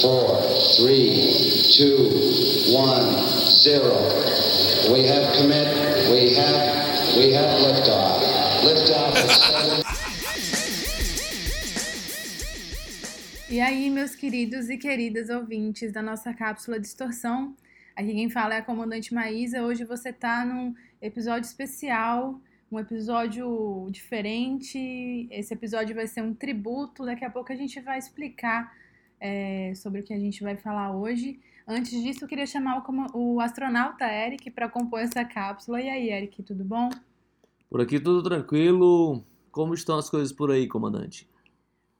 four, three, two, one, zero. We have commit. We have. We have liftoff. Liftoff. E aí, meus queridos e queridas ouvintes da nossa cápsula Distorção, aqui quem fala é a comandante Maísa. Hoje você tá num episódio especial, um episódio diferente. Esse episódio vai ser um tributo. Daqui a pouco a gente vai explicar é, sobre o que a gente vai falar hoje. Antes disso, eu queria chamar o, o astronauta Eric para compor essa cápsula. E aí, Eric, tudo bom? Por aqui tudo tranquilo. Como estão as coisas por aí, comandante?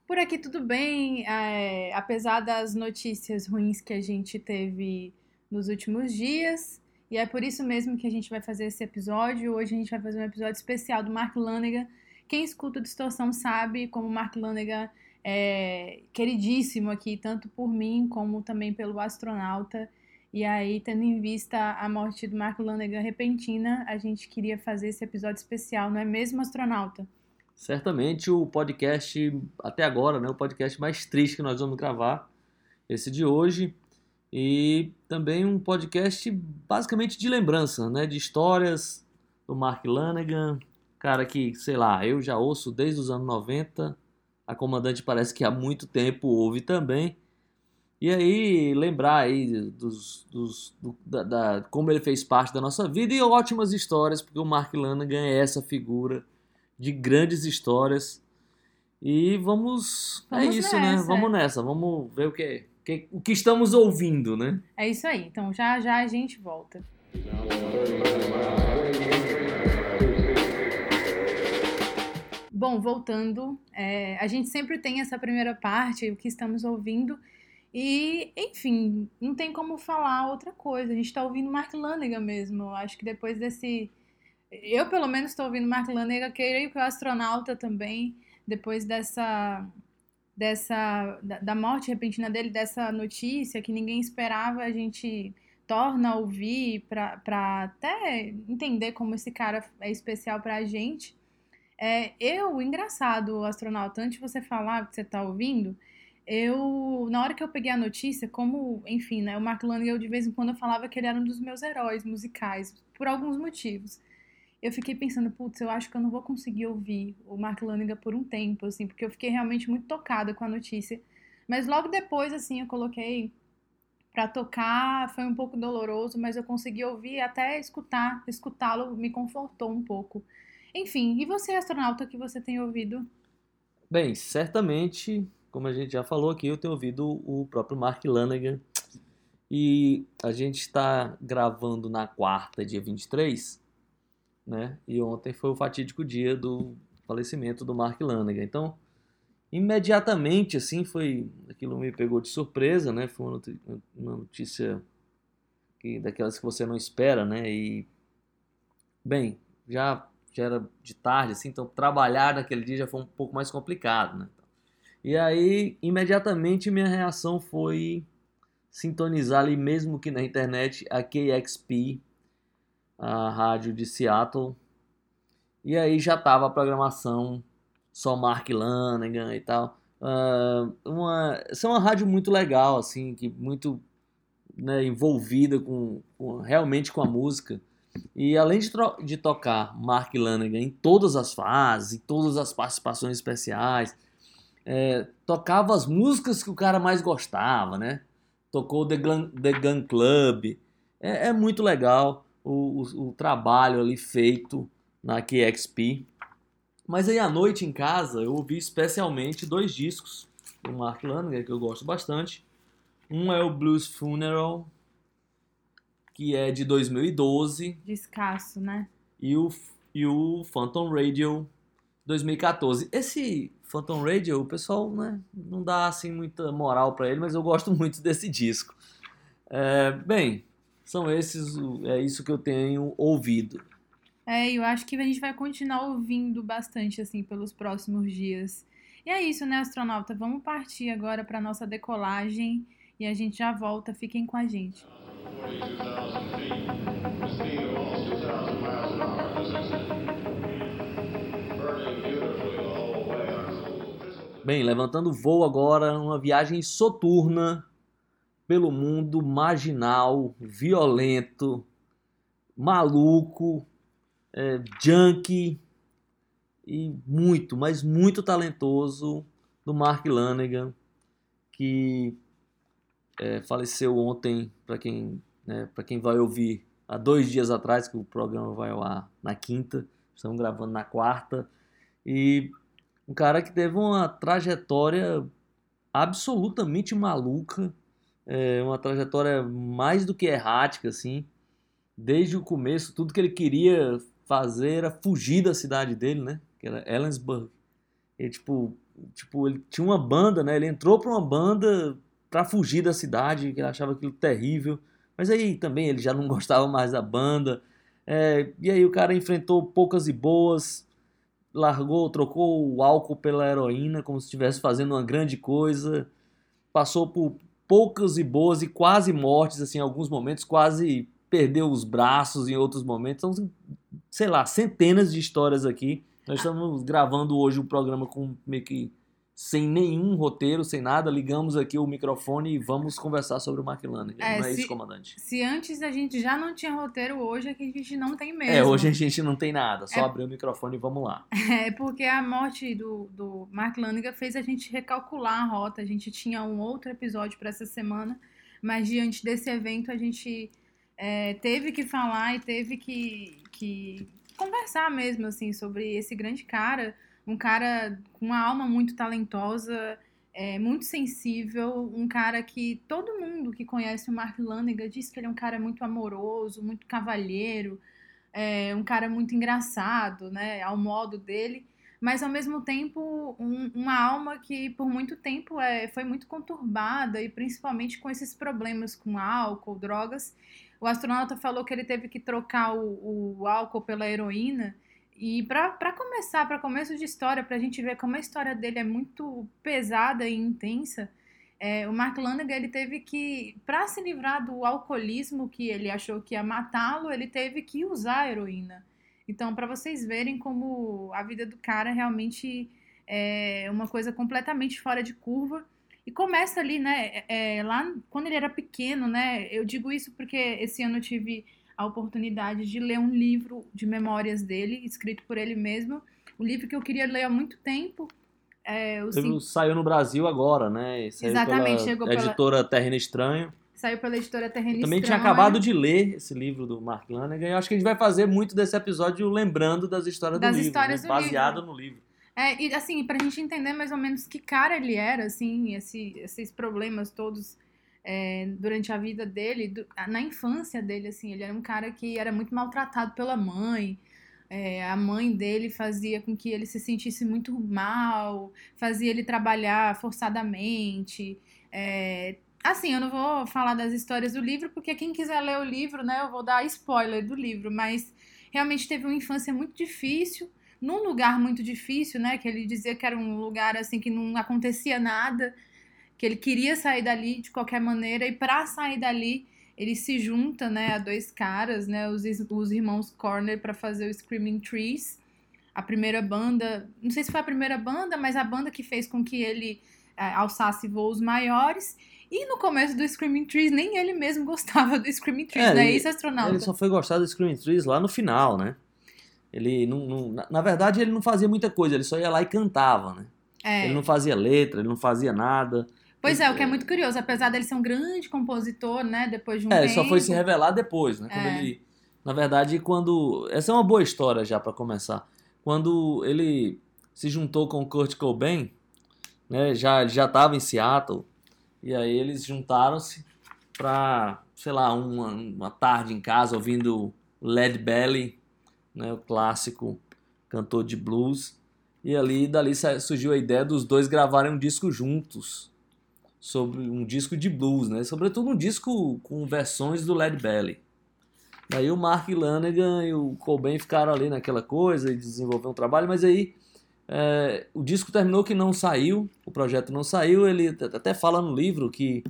Por aqui tudo bem, é, apesar das notícias ruins que a gente teve nos últimos dias, e é por isso mesmo que a gente vai fazer esse episódio. Hoje a gente vai fazer um episódio especial do Mark Lanegan. Quem escuta o Distorção sabe como o Mark Lanegan é queridíssimo aqui, tanto por mim como também pelo astronauta. E aí, tendo em vista a morte do Mark Lanegan repentina, a gente queria fazer esse episódio especial, não é mesmo, astronauta? Certamente o podcast, até agora, né, o podcast mais triste que nós vamos gravar, esse de hoje. E também um podcast basicamente de lembrança, né, de histórias do Mark Lanegan, cara que, sei lá, eu já ouço desde os anos 90, a comandante parece que há muito tempo ouve também. E aí, lembrar aí dos, dos, do- da, da- como ele fez parte da nossa vida e ótimas histórias, porque o Mark Lanegan é essa figura de grandes histórias. E vamos. é Vamos isso, né? nessa, Vamos é. nessa. Vamos ver o que, que- o que estamos ouvindo, né? É isso aí, então já já a gente volta. Bom, voltando, é, a gente sempre tem essa primeira parte, o que estamos ouvindo, e, enfim, não tem como falar outra coisa. A gente está ouvindo Mark Lanegan mesmo. Eu acho que depois desse. Eu, pelo menos, estou ouvindo Mark Lanegan, creio que o astronauta também, depois dessa. dessa da, da morte repentina dele, dessa notícia que ninguém esperava, a gente torna a ouvir para até entender como esse cara é especial para a gente. É, eu, engraçado, astronauta, antes de você falar o que você está ouvindo, eu, na hora que eu peguei a notícia, como, enfim, né, o Mark Lanegan, eu de vez em quando eu falava que ele era um dos meus heróis musicais, por alguns motivos. Eu fiquei pensando, putz, eu acho que eu não vou conseguir ouvir o Mark Lanegan por um tempo, assim, porque eu fiquei realmente muito tocada com a notícia. Mas logo depois, assim, eu coloquei pra tocar, foi um pouco doloroso, mas eu consegui ouvir até escutar, escutá-lo me confortou um pouco. Enfim, e você, astronauta, que você tem ouvido? Bem, certamente, como a gente já falou aqui, eu tenho ouvido o próprio Mark Lanegan. E a gente está gravando na quarta, dia 23, né? E ontem foi o fatídico dia do falecimento do Mark Lanegan. Então, imediatamente, assim, foi. Aquilo me pegou de surpresa, né? Foi uma notícia que, daquelas que você não espera, né? E, bem, já, já era de tarde, assim, então trabalhar naquele dia já foi um pouco mais complicado, né? E aí, imediatamente, minha reação foi sintonizar ali, mesmo que na internet, a KXP, a rádio de Seattle. E aí já tava a programação, só Mark Lanegan e tal. Ah, uma, essa é uma rádio muito legal, assim, que muito né, envolvida com, com- realmente com a música. E além de, de tocar Mark Lanegan em todas as fases, em todas as participações especiais, é, tocava as músicas que o cara mais gostava, né? Tocou The Gun, The Gun Club. É, é muito legal o, o, o trabalho ali feito na KXP. Mas aí à noite em casa eu ouvi especialmente dois discos do Mark Lanegan que eu gosto bastante. Um é o Blues Funeral, que é de 2012, De escasso, né? e o, e o Phantom Radio 2014. Esse Phantom Radio, o pessoal né, não dá assim muita moral pra ele, mas eu gosto muito desse disco. É, bem, são esses, é isso que eu tenho ouvido. É, eu acho que a gente vai continuar ouvindo bastante, assim, pelos próximos dias. E é isso, né, astronauta? Vamos partir agora para nossa decolagem e a gente já volta. Fiquem com a gente. 42,000 feet. The speed of almost 2,000 miles an hour as this is burning beautifully the whole way on cool crystal Bem, levantando voo agora, uma viagem soturna pelo mundo marginal, violento, maluco, é, junkie e muito, mas muito talentoso do Mark Lanegan, que é, faleceu ontem, para quem, né, quem vai ouvir há dois dias atrás, que o programa vai ao ar na quinta, estamos gravando na quarta, e um cara que teve uma trajetória absolutamente maluca, é, uma trajetória mais do que errática, assim, desde o começo, tudo que ele queria fazer era fugir da cidade dele, né, que era Ellensburg, ele, tipo, tipo, ele tinha uma banda, né, ele entrou para uma banda para fugir da cidade, que ele achava aquilo terrível, mas aí também ele já não gostava mais da banda, é, e aí o cara enfrentou poucas e boas, largou, trocou o álcool pela heroína, como se estivesse fazendo uma grande coisa, passou por poucas e boas e quase mortes, assim, em alguns momentos, quase perdeu os braços em outros momentos, são, sei lá, centenas de histórias aqui. Nós estamos gravando hoje o programa com meio que sem nenhum roteiro, sem nada, ligamos aqui o microfone e vamos conversar sobre o Mark Lanegan. É, não é se- isso, comandante? Se antes a gente já não tinha roteiro, hoje é que a gente não tem mesmo. É, hoje a gente não tem nada, só É. abrir o microfone e vamos lá. É porque a morte do, do Mark Lanegan fez a gente recalcular a rota. A gente tinha um outro episódio para essa semana, mas diante desse evento a gente é, teve que falar e teve que, que conversar mesmo assim sobre esse grande cara, um cara com uma alma muito talentosa, é, muito sensível, um cara que todo mundo que conhece o Mark Lanegan diz que ele é um cara muito amoroso, muito cavalheiro, é, um cara muito engraçado, né, ao modo dele, mas ao mesmo tempo um- uma alma que por muito tempo é, foi muito conturbada e principalmente com esses problemas com álcool, drogas. O astronauta falou que ele teve que trocar o, o álcool pela heroína. E para começar, para começo de história, para a gente ver como a história dele é muito pesada e intensa, é, o Mark Lanegan ele teve que, para se livrar do alcoolismo que ele achou que ia matá-lo, ele teve que usar a heroína. Então, para vocês verem como a vida do cara realmente é uma coisa completamente fora de curva. E começa ali, né? é, lá quando ele era pequeno, né? Eu digo isso porque esse ano eu tive a oportunidade de ler um livro de memórias dele, escrito por ele mesmo. Um livro que eu queria ler há muito tempo. É, o O livro Cin- saiu no Brasil agora, né? Saiu Exatamente, pela chegou pela- editora Terreno Estranho. Saiu pela editora Terreno Eu também tinha acabado de ler esse livro do Mark Lanegan eu acho que a gente vai fazer muito desse episódio lembrando das histórias Das do livro, histórias né? do baseado no livro. É, e assim, pra gente entender mais ou menos que cara ele era, assim, esse- esses problemas todos é, durante a vida dele, do- na infância dele, assim, ele era um cara que era muito maltratado pela mãe. É, a mãe dele fazia com que ele se sentisse muito mal, fazia ele trabalhar forçadamente. É, assim, eu não vou falar das histórias do livro, porque quem quiser ler o livro, né, eu vou dar spoiler do livro, mas realmente teve uma infância muito difícil num lugar muito difícil, né? Que ele dizia que era um lugar assim que não acontecia nada, que ele queria sair dali de qualquer maneira e para sair dali ele se junta, né, a dois caras, né, os, os irmãos Corner para fazer o Screaming Trees, a primeira banda, não sei se foi a primeira banda, mas a banda que fez com que ele eh, alçasse voos maiores. E no começo do Screaming Trees, nem ele mesmo gostava do Screaming Trees, É, não é ele- isso, astronauta? Ele só foi gostar do Screaming Trees lá no final, né? Ele não, não- na, na verdade, ele não fazia muita coisa, ele só ia lá e cantava, né? É. Ele não fazia letra, ele não fazia nada. Pois é, o que é muito curioso, apesar dele ser um grande compositor, né, depois de um É, tempo. só foi se revelar depois, né? Quando É. ele, na verdade, quando essa é uma boa história já pra começar. Quando ele se juntou com o Kurt Cobain, né? Já já estava em Seattle e aí eles juntaram-se pra, sei lá, uma, uma tarde em casa ouvindo Led Belly, né? O clássico cantor de blues. E ali dali surgiu a ideia dos dois gravarem um disco juntos sobre um disco de blues, né? Sobretudo um disco com versões do Led Belly. Daí o Mark Lanegan e o Cobain ficaram ali naquela coisa e desenvolveram um trabalho, mas aí é, o disco terminou que não saiu, o projeto não saiu. Ele até fala no livro que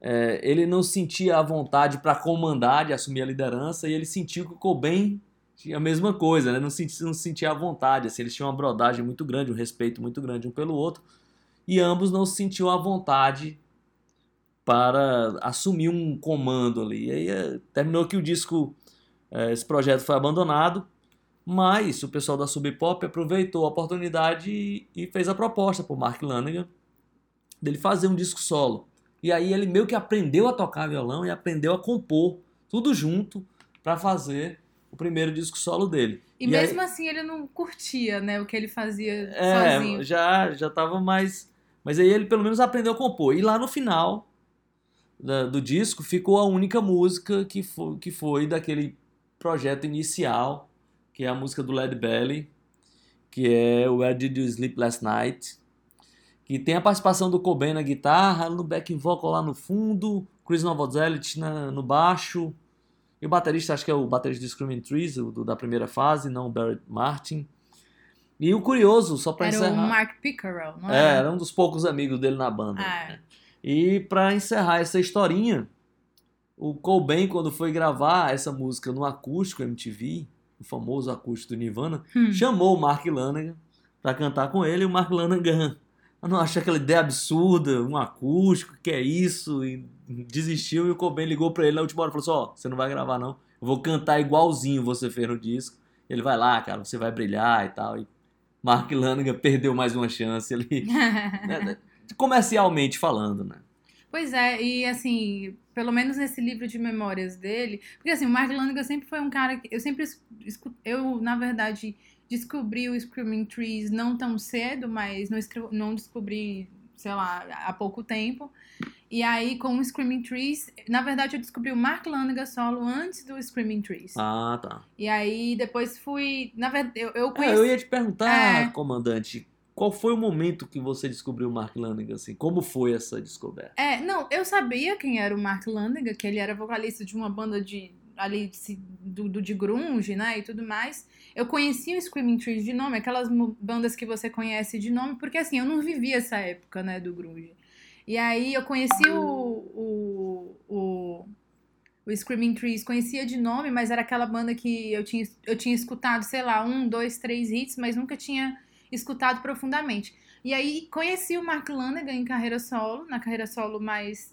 é, ele não sentia a vontade para comandar, de assumir a liderança, e ele sentiu que o Cobain tinha a mesma coisa, né? não, sentia, não sentia a vontade. Assim, eles tinham uma brodagem muito grande, um respeito muito grande um pelo outro, e ambos não se sentiam à vontade para assumir um comando ali. E aí eh, terminou que o disco, eh, esse projeto foi abandonado, mas o pessoal da Sub Pop aproveitou a oportunidade e, e fez a proposta para o Mark Lanegan dele fazer um disco solo. E aí ele meio que aprendeu a tocar violão e aprendeu a compor tudo junto para fazer o primeiro disco solo dele. E, aí- mesmo assim ele não curtia, né, o que ele fazia é, sozinho. já já tava mais, mas aí ele pelo menos aprendeu a compor. E lá no final da- do disco ficou a única música que foi, que foi daquele projeto inicial, que é a música do Led Belly, que é Where Did You Sleep Last Night, que tem a participação do Cobain na guitarra, no backing vocal lá no fundo, Chris Novoselic no baixo, e o baterista, acho que é o baterista do Screaming Trees, do- da primeira fase, não o Barrett Martin. E o curioso, só pra Era encerrar... o Mark Pickerel, não É, era? era um dos poucos amigos dele na banda. Ah. E pra encerrar essa historinha, o Cobain, quando foi gravar essa música no acústico MTV, o famoso acústico do Nirvana, Hum. chamou o Mark Lanegan pra cantar com ele, e o Mark Lanegan não achou aquela ideia absurda, um acústico, que é isso, e desistiu, e o Cobain ligou pra ele na última hora e falou assim, ó, você não vai gravar não, eu vou cantar igualzinho você fez no disco, ele vai lá, cara, você vai brilhar e tal, e Mark Lanegan perdeu mais uma chance ali, né, comercialmente falando, né? Pois é, e assim, pelo menos nesse livro de memórias dele, porque assim, o Mark Lanegan sempre foi um cara que eu sempre eu, na verdade, descobri o Screaming Trees não tão cedo, mas não, não descobri, sei lá, há pouco tempo. E aí, com o Screaming Trees, na verdade, eu descobri o Mark Lanegan solo antes do Screaming Trees. Ah, tá. E aí, depois fui, na verdade, eu, eu É, conheci... eu ia te perguntar, É. comandante, qual foi o momento que você descobriu o Mark Lanegan, assim? Como foi essa descoberta? É, não, eu sabia quem era o Mark Lanegan, que ele era vocalista de uma banda de ali de do, do de grunge, né, e tudo mais. Eu conhecia o Screaming Trees de nome, aquelas bandas que você conhece de nome, porque assim, eu não vivi essa época, né, do grunge. E aí eu conheci o, o, o, o Screaming Trees, conhecia de nome, mas era aquela banda que eu tinha, eu tinha escutado, sei lá, um, dois, três hits, mas nunca tinha escutado profundamente. E aí conheci o Mark Lanegan em carreira solo, na carreira solo mais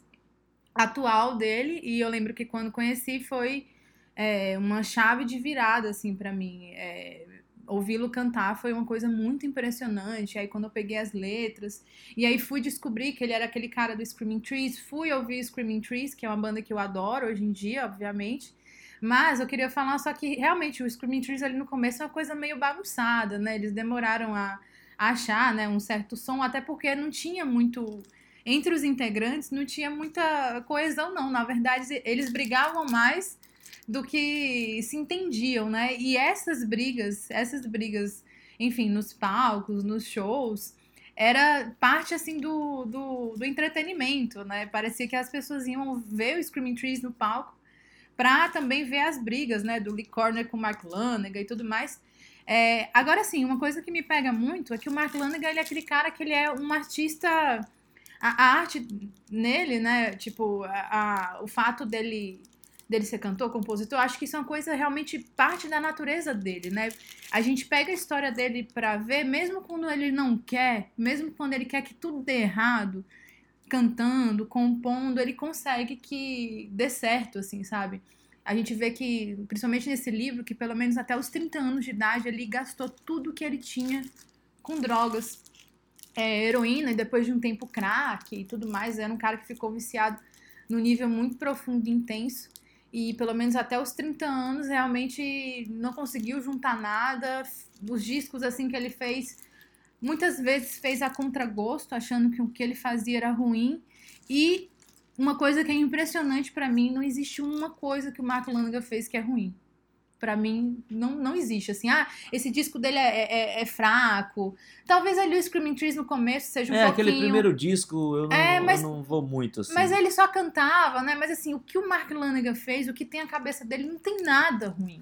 atual dele, e eu lembro que quando conheci foi é, uma chave de virada, assim, pra mim. É, Ouvi-lo cantar foi uma coisa muito impressionante. Aí quando eu peguei as letras, e aí fui descobrir que ele era aquele cara do Screaming Trees, fui ouvir Screaming Trees, que é uma banda que eu adoro hoje em dia, obviamente. Mas eu queria falar só que realmente o Screaming Trees ali no começo é uma coisa meio bagunçada, né? Eles demoraram a, a achar, né, um certo som, até porque não tinha muito entre os integrantes não tinha muita coesão não, na verdade eles brigavam mais do que se entendiam, né? E essas brigas, essas brigas, enfim, nos palcos, nos shows, era parte assim do, do, do entretenimento, né? Parecia que as pessoas iam ver o Screaming Trees no palco pra também ver as brigas, né? Do Lee Corner com o Mark Lanegan e tudo mais. É, agora sim, uma coisa que me pega muito é que o Mark Lanegan ele é aquele cara que ele é um artista. A, a arte nele, né? Tipo, a, a- o fato dele dele ser cantor, compositor, acho que isso é uma coisa realmente parte da natureza dele, né? A gente pega a história dele pra ver, mesmo quando ele não quer, mesmo quando ele quer que tudo dê errado, cantando, compondo, ele consegue que dê certo, assim, sabe? A gente vê que, principalmente nesse livro, que pelo menos até os 30 anos de idade ele gastou tudo que ele tinha com drogas, é, heroína e depois de um tempo crack e tudo mais. Era um cara que ficou viciado num nível muito profundo e intenso. E pelo menos até os 30 anos realmente não conseguiu juntar nada. Os discos assim que ele fez, muitas vezes fez a contragosto, achando que o que ele fazia era ruim. E uma coisa que é impressionante pra mim, não existe uma coisa que o Mark Lanegan fez que é ruim. Pra mim, não, não existe. Assim, ah, esse disco dele é, é- é fraco. Talvez ali o Screaming Trees no começo seja um é, pouquinho... aquele primeiro disco eu não, É, mas- eu não vou muito, assim. Mas ele só cantava, né? Mas assim, o que o Mark Lanegan fez, o que tem a cabeça dele, não tem nada ruim.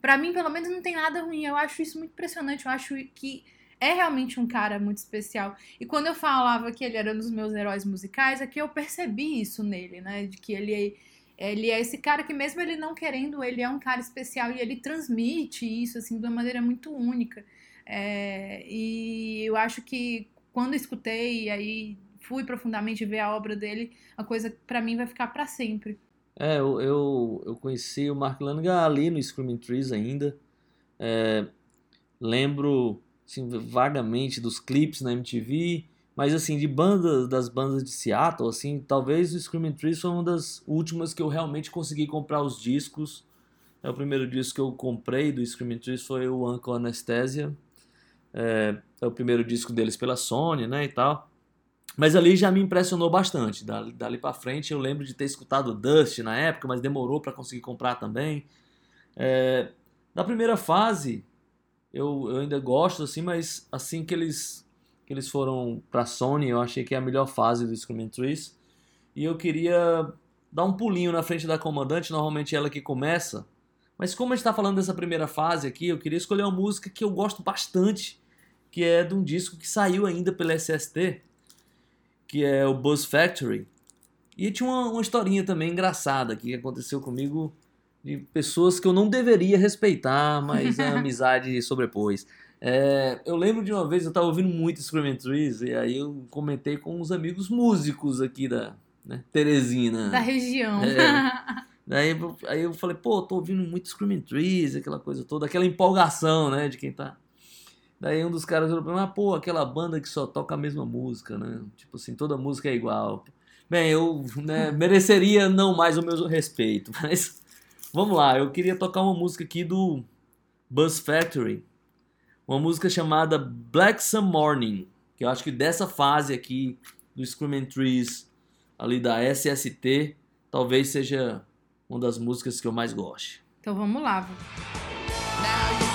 Pra mim, pelo menos, não tem nada ruim. Eu acho isso muito impressionante. Eu acho que é realmente um cara muito especial. E quando eu falava que ele era um dos meus heróis musicais, é que eu percebi isso nele, né? De que ele é, ele é esse cara que, mesmo ele não querendo, ele é um cara especial e ele transmite isso, assim, de uma maneira muito única. É, e eu acho que quando escutei, aí fui profundamente ver a obra dele, a coisa pra mim vai ficar pra sempre. É, eu, eu, eu conheci o Mark Lanigan ali no Screaming Trees ainda. É, lembro assim, vagamente dos clipes na MTV, mas assim, de bandas, das bandas de Seattle, assim, talvez o Screaming Trees foi uma das últimas que eu realmente consegui comprar os discos. É o primeiro disco que eu comprei do Screaming Trees foi o Uncle Anesthesia. É, é o primeiro disco deles pela Sony, né, e tal. Mas ali já me impressionou bastante. Dali, dali para frente eu lembro de ter escutado Dust na época, mas demorou para conseguir comprar também. É, da primeira fase eu, eu ainda gosto assim, mas assim que eles que eles foram para Sony, eu achei que é a melhor fase do Screaming Trees. E eu queria dar um pulinho na frente da comandante, normalmente é ela que começa. Mas como a gente está falando dessa primeira fase aqui, eu queria escolher uma música que eu gosto bastante, que é de um disco que saiu ainda pela SST, que é o Buzz Factory. E tinha uma, uma historinha também engraçada que aconteceu comigo de pessoas que eu não deveria respeitar, mas a amizade sobrepôs. É, eu lembro de uma vez, eu estava ouvindo muito Screaming Trees, e aí eu comentei com uns amigos músicos aqui da né, Teresina. Da região. É. Daí eu- aí eu falei, pô, tô ouvindo muito Screaming Trees, aquela coisa toda, aquela empolgação, né, de quem tá. Daí um dos caras falou pra mim, ah, pô, aquela banda que só toca a mesma música, né? Tipo assim, toda música é igual. Bem, eu né, mereceria não mais o meu respeito, mas vamos lá, eu queria tocar uma música aqui do Buzz Factory, uma música chamada Black Sun Morning, que eu acho que dessa fase aqui do Screaming Trees, ali da SST, talvez seja uma das músicas que eu mais goste. Então vamos lá. Now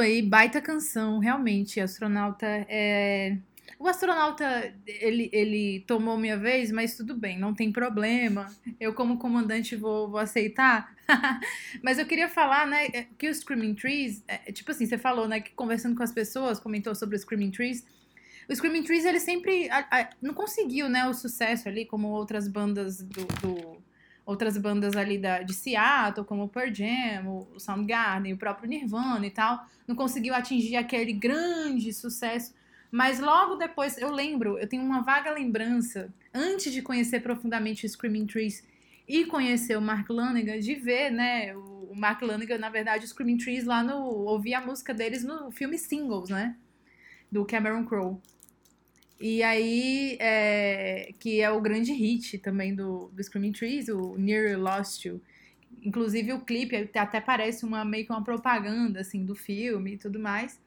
Aí, baita canção, realmente. Astronauta é. O astronauta, ele, ele tomou minha vez, mas tudo bem, não tem problema. Eu, como comandante, vou, vou aceitar. mas eu queria falar, né, é, que o Screaming Trees, é, tipo assim, você falou, né, que conversando com as pessoas, comentou sobre o Screaming Trees. O Screaming Trees, ele sempre a- a- não conseguiu, né, o sucesso ali, como outras bandas do, do- outras bandas ali da, de Seattle, como o Pearl Jam, o Soundgarden, o próprio Nirvana e tal, não conseguiu atingir aquele grande sucesso. Mas logo depois, eu lembro, eu tenho uma vaga lembrança, antes de conhecer profundamente o Screaming Trees e conhecer o Mark Lanigan, de ver, né, o o Mark Lanigan, na verdade, o Screaming Trees lá no... ouvir a música deles no filme Singles, né, do Cameron Crowe. E aí, é, que é o grande hit também do, do Screaming Trees, o Near Lost You. Inclusive o clipe até- até parece uma meio que uma propaganda assim do filme e tudo mais.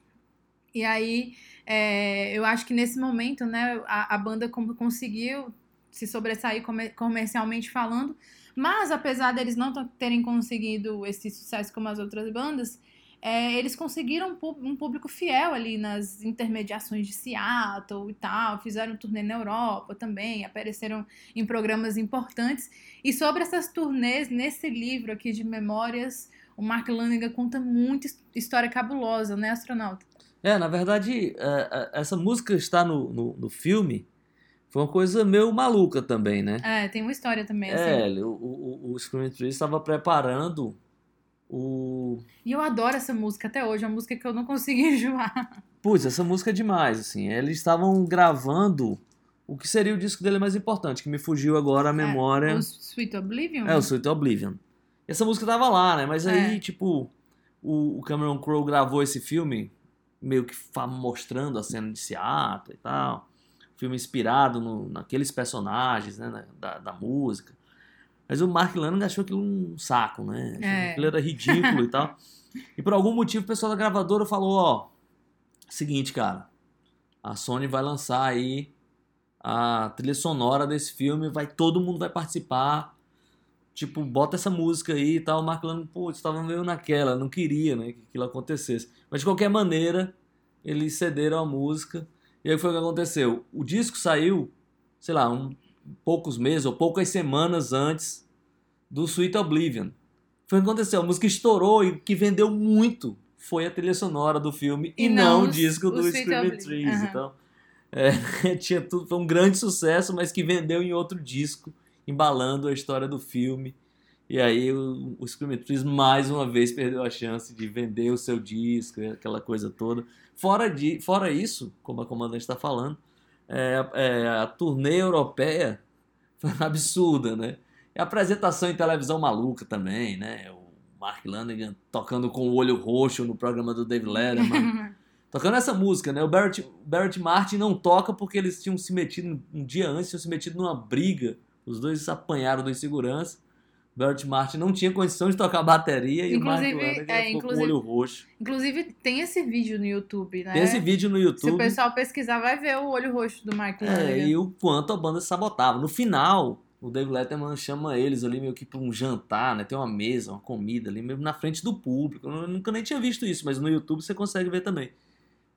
E aí, é, eu acho que nesse momento, né, a, a banda conseguiu se sobressair comer- comercialmente falando, mas apesar deles não terem conseguido esse sucesso como as outras bandas, é, eles conseguiram um pú- público fiel ali nas intermediações de Seattle e tal, fizeram turnê na Europa também, apareceram em programas importantes. E sobre essas turnês, nesse livro aqui de memórias, o Mark Lanigan conta muita his- história cabulosa, né, astronauta? É, na verdade, é, é, essa música está no, no, no filme foi uma coisa meio maluca também, né? É, tem uma história também, assim. É, o, o, o estava preparando o... E eu adoro essa música até hoje, é uma música que eu não consigo enjoar. Putz, essa música é demais, assim. Eles estavam gravando o que seria o disco dele mais importante, que me fugiu agora a memória. É, o Sweet Oblivion? É, o Sweet Oblivion. Essa música tava lá, né? Mas aí, É. tipo, o, o Cameron Crowe gravou esse filme meio que mostrando a cena de Seattle e tal. Filme inspirado no- naqueles personagens, né? Da, da música. Mas o Mark Lanigan achou aquilo um saco, né? É. aquilo era ridículo e tal. E por algum motivo o pessoal da gravadora falou, ó, seguinte, cara, a Sony vai lançar aí a trilha sonora desse filme, vai todo mundo vai participar. Tipo, bota essa música aí e tal. O Mark Lanigan, pô, estava meio naquela, não queria, né, que aquilo acontecesse. Mas de qualquer maneira, eles cederam a música. E aí foi o que aconteceu. O disco saiu, sei lá, um, poucos meses ou poucas semanas antes do Sweet Oblivion. Foi o que aconteceu. A música estourou e que vendeu muito foi a trilha sonora do filme e, E não, não o disco o do Sweet Screaming. Trees. Aham. Então, é, tinha tudo, foi um grande sucesso, mas que vendeu em outro disco, embalando a história do filme. E aí o, o Screaming Trees mais uma vez perdeu a chance de vender o seu disco, aquela coisa toda. Fora, de, fora isso, como a comandante está falando, é, é, a turnê europeia foi absurda, né? E a apresentação em televisão maluca também, né? O Mark Lanigan tocando com o olho roxo no programa do Dave Letterman. tocando essa música, né? O Barrett, Barrett Martin não toca porque eles tinham se metido, um dia antes, tinham se metido numa briga. Os dois se apanharam do insegurança. Barrett Martin não tinha condição de tocar bateria e o Inclusive, Lanigan é, ficou inclusive- com o olho roxo. Inclusive, tem esse vídeo no YouTube, né? Tem esse vídeo no Se o YouTube. pessoal pesquisar, vai ver o olho roxo do Mark É, e o quanto a banda sabotava. No final, o Dave Letterman chama eles ali meio que pra um jantar, né? Tem uma mesa, uma comida ali, mesmo na frente do público. Eu nunca nem tinha visto isso, mas no YouTube você consegue ver também.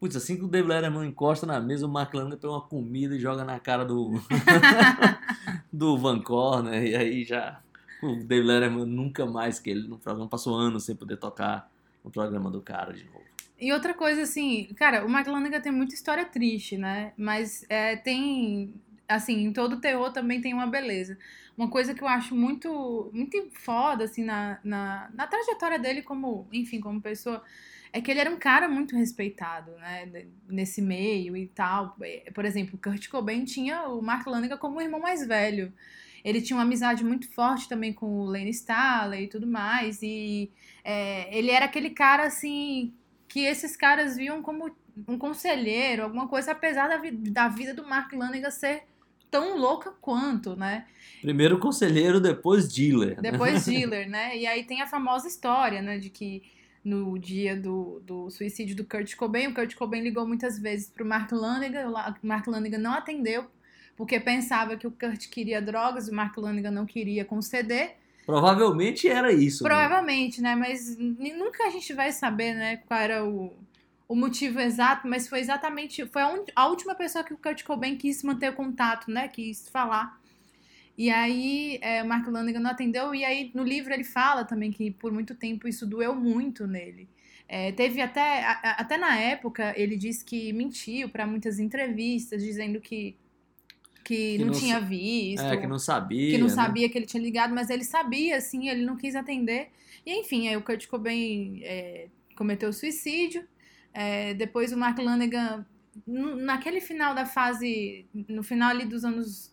Putz, assim que o Dave Letterman encosta na mesa, o Mark Lanigan pega uma comida e joga na cara do do Van Corner, e aí já o Dave Letterman nunca mais que ele no programa passou anos sem poder tocar no programa do cara de novo. E outra coisa, assim, cara, o Mark Lanigan tem muita história triste, né? Mas é, tem, assim, em todo terror também tem uma beleza. Uma coisa que eu acho muito, muito foda, assim, na, na, na trajetória dele como, enfim, como pessoa, é que ele era um cara muito respeitado, né? Nesse meio e tal. É, Por exemplo, o Kurt Cobain tinha o Mark Lanigan como o irmão mais velho. Ele tinha uma amizade muito forte também com o Lane Staley e tudo mais. E é, ele era aquele cara, assim, que esses caras viam como um conselheiro, alguma coisa, apesar da, da vida do Mark Lanigan ser tão louca quanto, né? Primeiro conselheiro, depois dealer. né? Depois dealer, né? E aí tem a famosa história, né, de que no dia do, do suicídio do Kurt Cobain, o Kurt Cobain ligou muitas vezes pro Mark Lanigan, o Mark Lanigan não atendeu, porque pensava que o Kurt queria drogas, o Mark Lanigan não queria conceder. Provavelmente era isso. né? Provavelmente, né? Mas n- nunca a gente vai saber, né, qual era o, o motivo exato, mas foi exatamente. Foi a, un- a última pessoa que o Kurt Cobain quis manter contato, né? Quis falar. E aí é, o Mark Lanigan não atendeu, e aí no livro ele fala também que por muito tempo isso doeu muito nele. É, teve até, a- até na época, ele disse que mentiu para muitas entrevistas, dizendo que, que, Que não, não tinha visto É, que não sabia. que não né? sabia que ele tinha ligado, mas ele sabia, assim, ele não quis atender. E enfim, aí o Kurt Cobain é, cometeu suicídio. É, depois o Mark Lanigan, n- naquele final da fase, no final ali dos anos,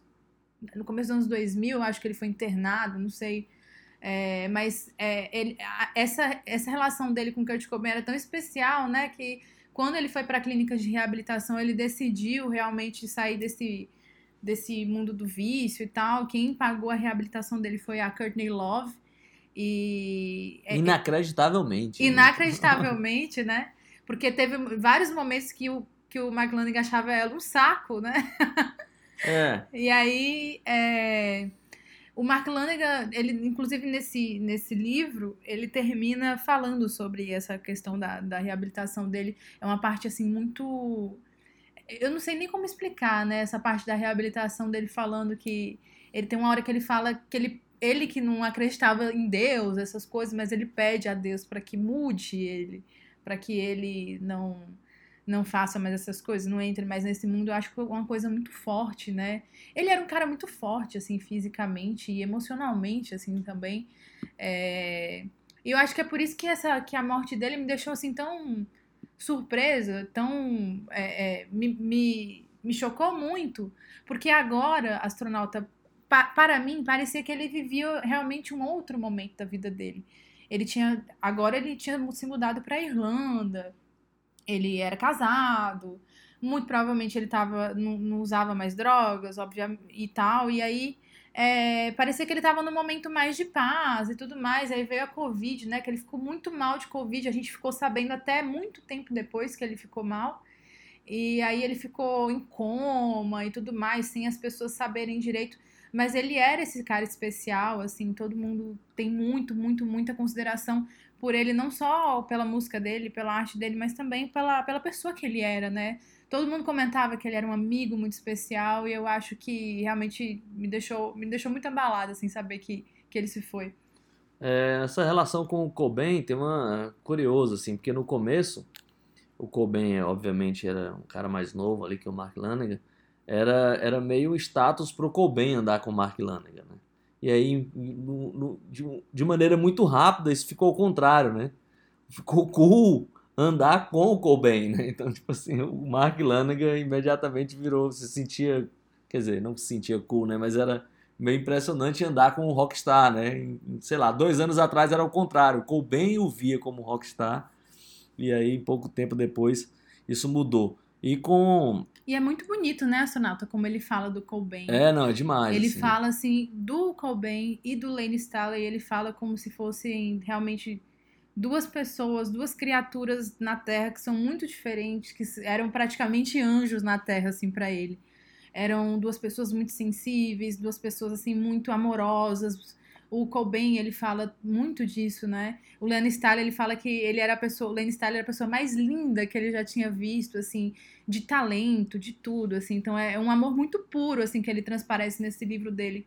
no começo dos anos 2000, eu acho que ele foi internado, não sei. É, mas é, ele, a- essa, essa relação dele com o Kurt Cobain era tão especial, né, que quando ele foi para a clínica de reabilitação, ele decidiu realmente sair desse desse mundo do vício e tal. Quem pagou a reabilitação dele foi a Courtney Love. E é- Inacreditavelmente. né? inacreditavelmente, né? Porque teve vários momentos que o, que o Lanigan achava ela um saco, né? É. E aí, é, o Mark Lanigan, ele, inclusive nesse, nesse livro, ele termina falando sobre essa questão da, da reabilitação dele. É uma parte, assim, muito... Eu não sei nem como explicar, né? Essa parte da reabilitação dele falando que... Ele tem uma hora que ele fala que ele, ele que não acreditava em Deus, essas coisas, mas ele pede a Deus para que mude ele, para que ele não não faça mais essas coisas, não entre mais nesse mundo, eu acho que foi uma coisa muito forte, né? Ele era um cara muito forte, assim, fisicamente e emocionalmente, assim, também. É, E eu acho que é por isso que, essa, que a morte dele me deixou, assim, tão surpresa, tão... é, é, me, me, me chocou muito, porque agora, astronauta, pa- para mim, parecia que ele vivia realmente um outro momento da vida dele. Ele tinha... Agora ele tinha se mudado para Irlanda, ele era casado, muito provavelmente ele tava, não, não usava mais drogas, obviamente, e tal, e aí é, parecia que ele tava num momento mais de paz e tudo mais, aí veio a Covid, né, que ele ficou muito mal de Covid, a gente ficou sabendo até muito tempo depois que ele ficou mal, E aí ele ficou em coma e tudo mais, sem as pessoas saberem direito. Mas ele era esse cara especial, assim, todo mundo tem muito, muito, muita consideração por ele, não só pela música dele, pela arte dele, mas também pela, pela pessoa que ele era, né? Todo mundo comentava que ele era um amigo muito especial e eu acho que realmente me deixou, me deixou muito abalada, assim, saber que, que ele se foi. É, essa relação com o Cobain tem uma curioso assim, porque no começo o Cobain, obviamente, era um cara mais novo ali que o Mark Lanegan, era, era meio status pro Cobain andar com o Mark Lanegan, né? E aí, no- no- de, de maneira muito rápida, isso ficou ao contrário, né? Ficou cool andar com o Cobain, né? Então, tipo assim, o Mark Lanegan imediatamente virou, se sentia, quer dizer, não se sentia cool, né? Mas era meio impressionante andar com o rockstar, né? Sei lá, dois anos atrás era o contrário, o Cobain o via como rockstar, e aí, pouco tempo depois, isso mudou. E com... E é muito bonito, né, Sonata, como ele fala do Cobain. É, não, é demais. Ele assim. fala assim do Cobain e do Lane Staley, ele fala como se fossem realmente duas pessoas, duas criaturas na Terra que são muito diferentes, que eram praticamente anjos na Terra assim para ele. Eram duas pessoas muito sensíveis, duas pessoas assim muito amorosas. O Cobain, ele fala muito disso, né? O Lane Staley, ele fala que ele era a pessoa, o Lane Staley era a pessoa mais linda que ele já tinha visto, assim, de talento, de tudo, assim. Então é um amor muito puro, assim, que ele transparece nesse livro dele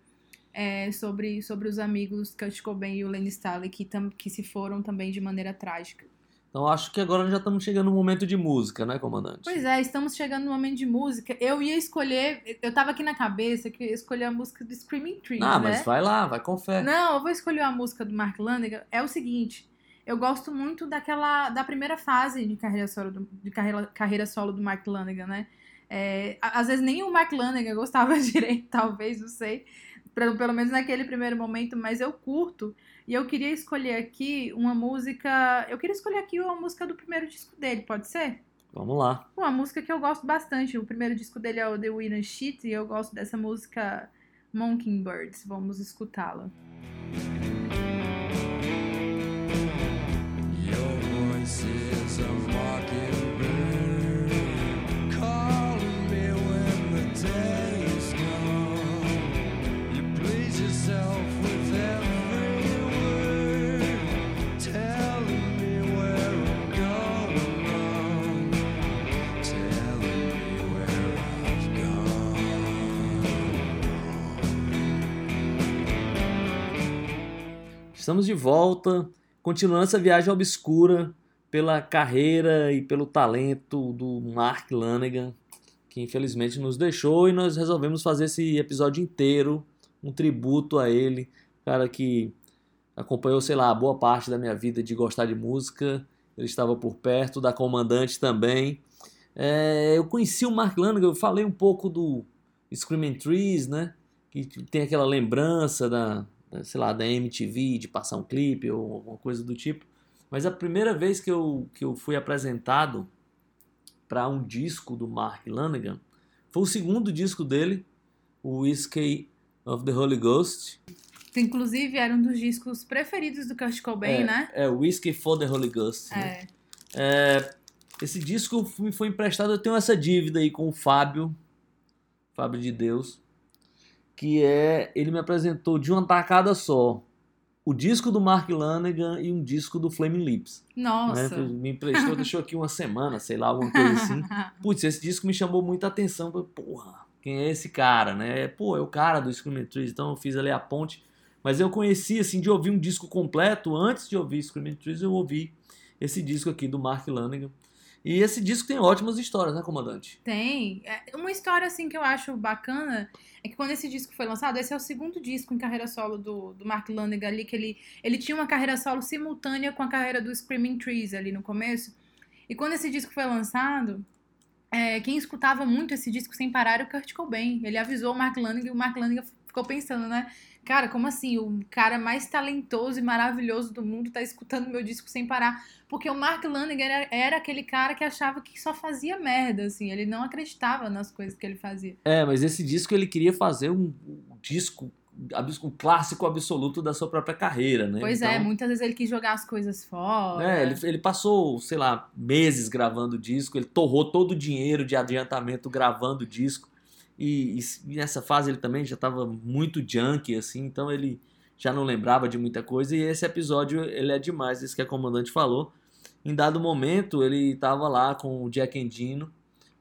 é, sobre, sobre os amigos Kurt Cobain e o Lane Staley que, tam, que se foram também de maneira trágica. Então acho que agora já estamos chegando no momento de música, né, comandante? Pois é, estamos chegando no momento de música. Eu ia escolher, eu tava aqui na cabeça que eu ia escolher a música do Screaming Trees, Ah, né? mas vai lá, vai com fé. Não, eu vou escolher a música do Mark Lanegan. É o seguinte, eu gosto muito daquela da primeira fase de carreira solo do, de carreira, carreira solo do Mark Lanegan, né? É, às vezes nem o Mark Lanegan gostava direito, talvez, não sei. Pelo, pelo menos naquele primeiro momento, mas eu curto. E eu queria escolher aqui uma música. Eu queria escolher aqui uma música do primeiro disco dele, pode ser? Vamos lá. Uma música que eu gosto bastante. O primeiro disco dele é o The Winner Sheet e eu gosto dessa música Mockingbirds. Vamos escutá-la. Your voice is a Estamos de volta, continuando essa viagem obscura pela carreira e pelo talento do Mark Lanegan, que infelizmente nos deixou e nós resolvemos fazer esse episódio inteiro, um tributo a ele, cara que acompanhou, sei lá, boa parte da minha vida de gostar de música, ele estava por perto, da Comandante também. É, eu conheci o Mark Lanegan, eu falei um pouco do Screaming Trees, né? Que tem aquela lembrança da, sei lá, da MTV, de passar um clipe ou alguma coisa do tipo. Mas a primeira vez que eu, que eu fui apresentado para um disco do Mark Lanegan foi o segundo disco dele, o Whiskey of the Holy Ghost. Que, inclusive era um dos discos preferidos do Kurt Cobain, é, né? É, Whiskey for the Holy Ghost. né? É. É, esse disco me foi emprestado, eu tenho essa dívida aí com o Fábio, Fábio de Deus, que é, ele me apresentou de uma tacada só, o disco do Mark Lanegan e um disco do Flaming Lips. Né? Nossa. Me emprestou, deixou aqui uma semana, sei lá, alguma coisa assim. Putz, esse disco me chamou muita atenção. Falei, Porra, quem é esse cara, né? Pô, é o cara do Screaming Trees, então eu fiz ali a ponte. Mas eu conheci, assim, de ouvir um disco completo, antes de ouvir Screaming Trees, eu ouvi esse disco aqui do Mark Lanegan. E esse disco tem ótimas histórias, né, comandante? Tem. É, Uma história assim que eu acho bacana é que quando esse disco foi lançado, esse é o segundo disco em carreira solo do, do Mark Lanegan ali, que ele, ele tinha uma carreira solo simultânea com a carreira do Screaming Trees ali no começo. E quando esse disco foi lançado, é, quem escutava muito esse disco sem parar era o Kurt Cobain. Ele avisou o Mark Lanegan e o Mark Lanegan ficou pensando, né? Cara, como assim? O cara mais talentoso e maravilhoso do mundo tá escutando meu disco sem parar. Porque o Mark Lanegan era, era aquele cara que achava que só fazia merda, assim. Ele não acreditava nas coisas que ele fazia. É, mas esse disco ele queria fazer um, um disco um clássico absoluto da sua própria carreira, né? Pois é, Então, muitas vezes ele quis jogar as coisas fora. É, ele, ele passou, sei lá, meses gravando disco, ele torrou todo o dinheiro de adiantamento gravando disco. E, e nessa fase ele também já estava muito junkie, assim, então ele já não lembrava de muita coisa. E esse episódio ele é demais, isso que a comandante falou. Em dado momento, ele estava lá com o Jack Endino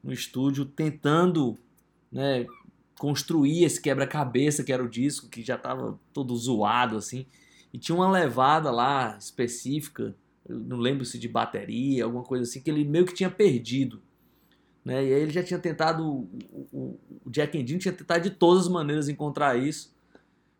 no estúdio, tentando né, construir esse quebra-cabeça que era o disco, que já estava todo zoado, assim. E tinha uma levada lá específica, não lembro se de bateria, alguma coisa assim, que ele meio que tinha perdido. Né? E aí ele já tinha tentado, o, o- Jack Endino tinha tentado de todas as maneiras encontrar isso.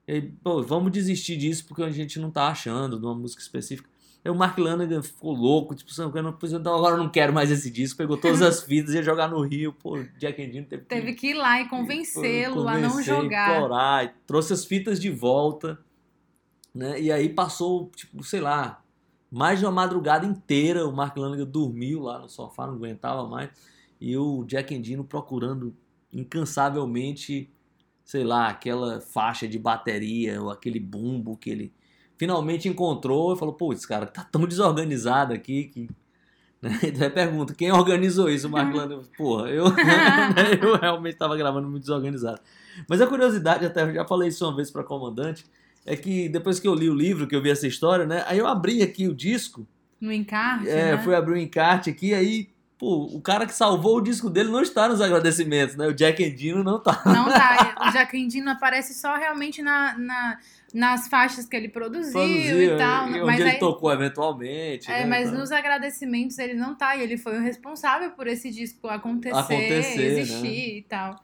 E aí, pô, vamos desistir disso porque a gente não tá achando de uma música específica. Aí o Mark Lanigan ficou louco, tipo, "Sam, eu não, agora eu não quero mais esse disco. Pegou todas as fitas, ia jogar no Rio. Pô, Jack Endino teve que Teve que ir lá e convencê-lo a não jogar. implorar, e trouxe as fitas de volta, né? E aí passou, tipo, sei lá, mais de uma madrugada inteira o Mark Lanigan dormiu lá no sofá, não aguentava mais, e o Jack Endino procurando incansavelmente, sei lá, aquela faixa de bateria ou aquele bumbo que ele finalmente encontrou e falou, pô, esse cara tá tão desorganizado aqui que né? Então pergunta, quem organizou isso? O Mark Lanigan, porra, eu, eu realmente estava gravando muito desorganizado. Mas a curiosidade, até já falei isso uma vez para comandante, é que depois que eu li o livro, que eu vi essa história, né? Aí eu abri aqui o disco, No encarte, é, né? fui abrir o encarte aqui, aí, pô, o cara que salvou o disco dele não está nos agradecimentos, né? O Jack Endino não tá. Não tá. O Jack Endino aparece só realmente na, na- nas faixas que ele produziu, Produziu, e tal. e onde mas ele aí, tocou eventualmente. é, né, mas então. nos agradecimentos ele não tá. E ele foi o responsável por esse disco acontecer, Acontecer, existir né? e tal.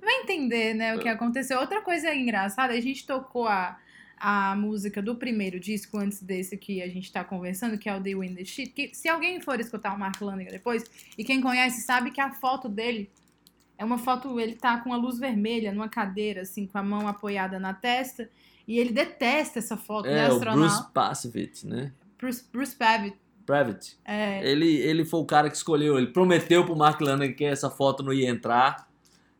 Vai entender, né, o que aconteceu. Outra coisa engraçada, a gente tocou a, a música do primeiro disco antes desse que a gente tá conversando, que é o The Wind the Shit. Que se alguém for escutar o Mark Lanigan depois, e quem conhece sabe que a foto dele é uma foto, ele tá com a luz vermelha numa cadeira, assim, com a mão apoiada na testa. E ele detesta essa foto de É, o astronauta. Bruce Passivit, né? Bruce, Bruce Pavitt. Pravitt. É, Ele, ele foi o cara que escolheu, ele prometeu pro Mark Lanigan que essa foto não ia entrar.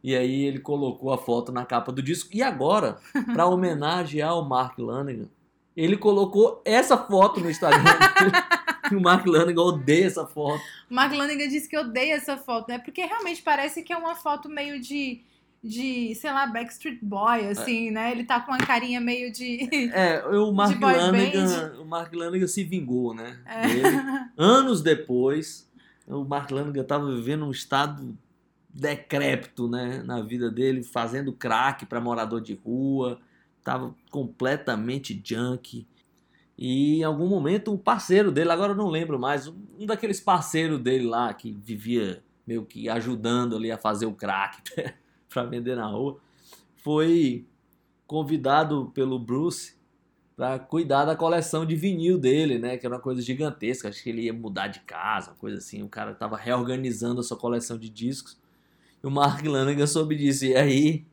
E aí ele colocou a foto na capa do disco. E agora, pra homenagear o Mark Lanigan, ele colocou essa foto no Instagram o Mark Lanigan odeia essa foto. o Mark Lanigan disse que odeia essa foto, né? Porque realmente parece que é uma foto meio de, de sei lá, Backstreet Boy, assim, né? Ele tá com uma carinha meio de... É, o Mark Lanigan, o Mark Lanigan se vingou, né? É. Anos depois, o Mark Lanigan estava vivendo um estado decrépito, né, na vida dele, fazendo crack para morador de rua, estava completamente junk. E em algum momento o parceiro dele, agora eu não lembro mais, um daqueles parceiros dele lá que vivia meio que ajudando ali a fazer o crack para vender na rua, foi convidado pelo Bruce para cuidar da coleção de vinil dele, né? Que era uma coisa gigantesca. Acho que ele ia mudar de casa, uma coisa assim. O cara tava reorganizando a sua coleção de discos. E o Mark Lanigan soube disso. E aí,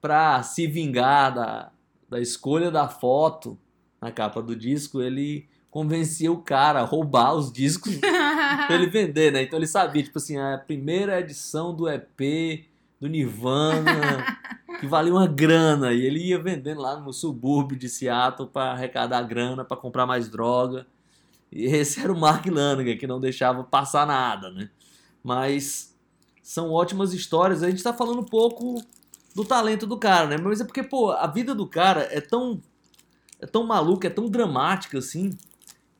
pra se vingar da, da escolha da foto na capa do disco, ele convencia o cara a roubar os discos pra ele vender, né? Então ele sabia, tipo assim, a primeira edição do EP do Nirvana, que valia uma grana, e ele ia vendendo lá no subúrbio de Seattle para arrecadar grana, para comprar mais droga. E esse era o Mark Lanigan, que não deixava passar nada, né? Mas são ótimas histórias. A gente tá falando um pouco do talento do cara, né? Mas é porque, pô, a vida do cara é tão é tão maluca, é tão dramática assim,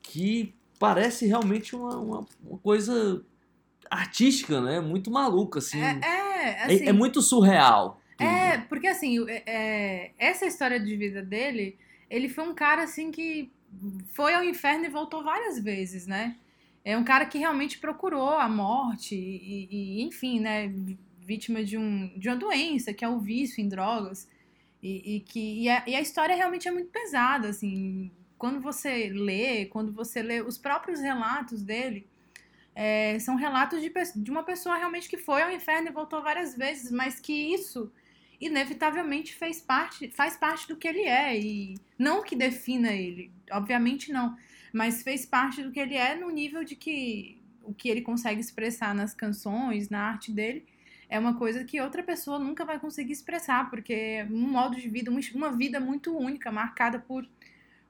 que parece realmente uma, uma, uma coisa artística, né? Muito maluca, assim. É, é, É- assim... é, muito surreal. tudo. É, porque assim, é- é, essa história de vida dele, ele foi um cara assim que foi ao inferno e voltou várias vezes, né? É um cara que realmente procurou a morte e, e, enfim, né, vítima de, um, de uma doença, que é o vício em drogas. E, e que, e a, e a história realmente é muito pesada, assim. Quando você lê, quando você lê os próprios relatos dele, é, são relatos de, de uma pessoa realmente que foi ao inferno e voltou várias vezes, mas que isso inevitavelmente fez parte, faz parte do que ele é e não que defina ele, obviamente não, mas fez parte do que ele é no nível de que o que ele consegue expressar nas canções, na arte dele, é uma coisa que outra pessoa nunca vai conseguir expressar, porque é um modo de vida, um- uma vida muito única, marcada por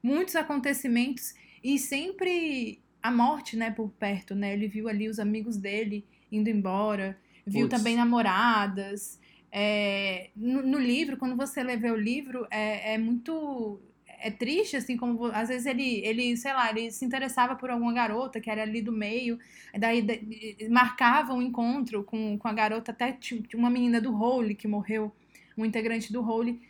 muitos acontecimentos e sempre a morte, né, por perto, né? Ele viu ali os amigos dele indo embora, viu Puts. também namoradas. É, no, no livro, quando você lê o livro, é, é muito é triste, assim, como às vezes ele, ele, sei lá, ele se interessava por alguma garota que era ali do meio, daí de- marcava um encontro com, com a garota, até uma menina do Hole que morreu, um integrante do Hole.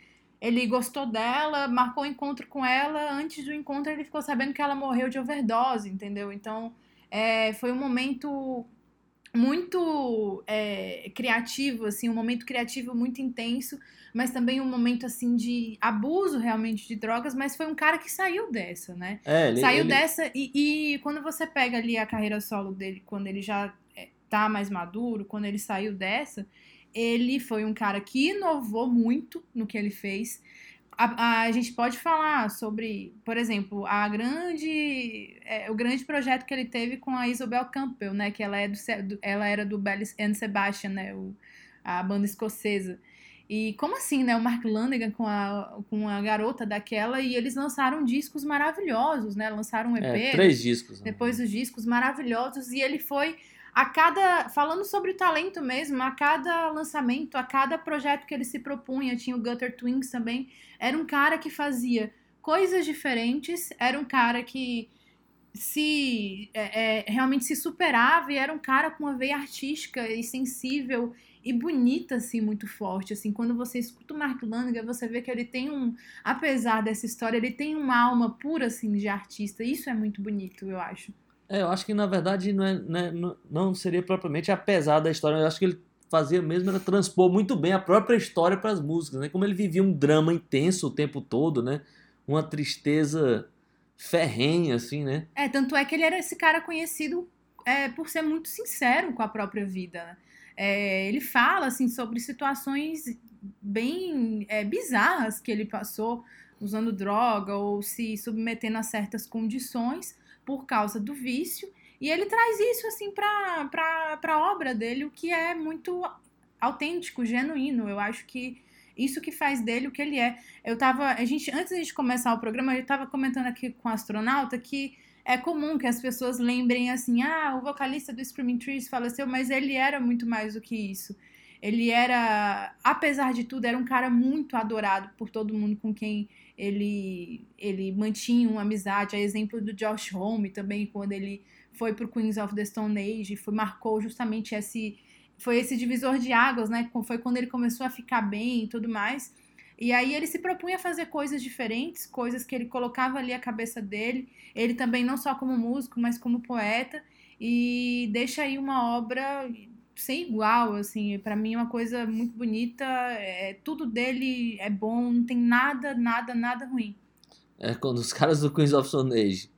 Ele gostou dela, marcou um encontro com ela. Antes do encontro, ele ficou sabendo que ela morreu de overdose, entendeu? Então, é, foi um momento muito é, criativo, assim, um momento criativo muito intenso, mas também um momento, assim, de abuso realmente de drogas, mas foi um cara que saiu dessa, né? É, ele, saiu ele- dessa e, e quando você pega ali a carreira solo dele, quando ele já é, tá mais maduro, quando ele saiu dessa, ele foi um cara que inovou muito no que ele fez. A, a- gente pode falar sobre, por exemplo, a grande, é, o grande projeto que ele teve com a Isabel Campbell, né? Que ela, é do, ela era do Belly and Sebastian, né? O, a banda escocesa. E como assim, né? O Mark Lanegan com a, com a garota daquela e eles lançaram discos maravilhosos, né? Lançaram um EP, é, três discos. né? depois os discos maravilhosos e ele foi a cada falando sobre talento mesmo, a cada lançamento, a cada projeto que ele se propunha, tinha o Gutter Twins também, era um cara que fazia coisas diferentes, era um cara que se é, é, realmente se superava e era um cara com uma veia artística e sensível e bonita assim muito forte assim quando você escuta o Mark Lanegan você vê que ele tem um apesar dessa história ele tem uma alma pura assim de artista isso é muito bonito eu acho É, eu acho que na verdade não, é, não, é- não- não seria propriamente apesar da história, eu acho que ele fazia mesmo era transpor muito bem a própria história para as músicas, né? Como ele vivia um drama intenso o tempo todo, né? Uma tristeza ferrenha, assim, né? É, tanto é que ele era esse cara conhecido é, por ser muito sincero com a própria vida. É, ele fala assim sobre situações bem é, bizarras que ele passou usando droga ou se submetendo a certas condições por causa do vício. E ele traz isso assim para a obra dele, o que é muito autêntico, genuíno. Eu acho que isso que faz dele o que ele é. Eu tava. A gente, antes de começar o programa, eu estava comentando aqui com o astronauta que é comum que as pessoas lembrem assim: ah, o vocalista do Screaming Trees faleceu, mas ele era muito mais do que isso. Ele era, apesar de tudo, era um cara muito adorado por todo mundo com quem ele, ele mantinha uma amizade. A exemplo do Josh Homme também, quando ele foi pro Queens of the Stone Age, foi, marcou justamente esse. Foi esse divisor de águas, né? Foi quando ele começou a ficar bem e tudo mais. E aí ele se propunha a fazer coisas diferentes, coisas que ele colocava ali a cabeça dele. Ele também não só como músico, mas como poeta e deixa aí uma obra sem igual, assim, para mim é uma coisa muito bonita, é, tudo dele é bom, não tem nada, nada, nada ruim. É quando os caras do Queens of Stone Age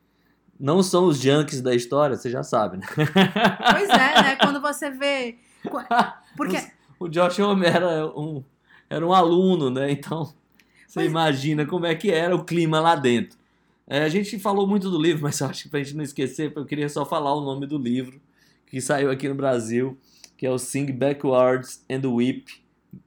não são os junkies da história, você já sabe, né? Pois é, né? Quando você vê porque O Josh Homme era um, era um aluno, né? Então, você Pois- imagina como é que era o clima lá dentro. É, a gente falou muito do livro, mas eu acho que pra gente não esquecer, eu queria só falar o nome do livro que saiu aqui no Brasil, que é o Sing Backwards and Weep,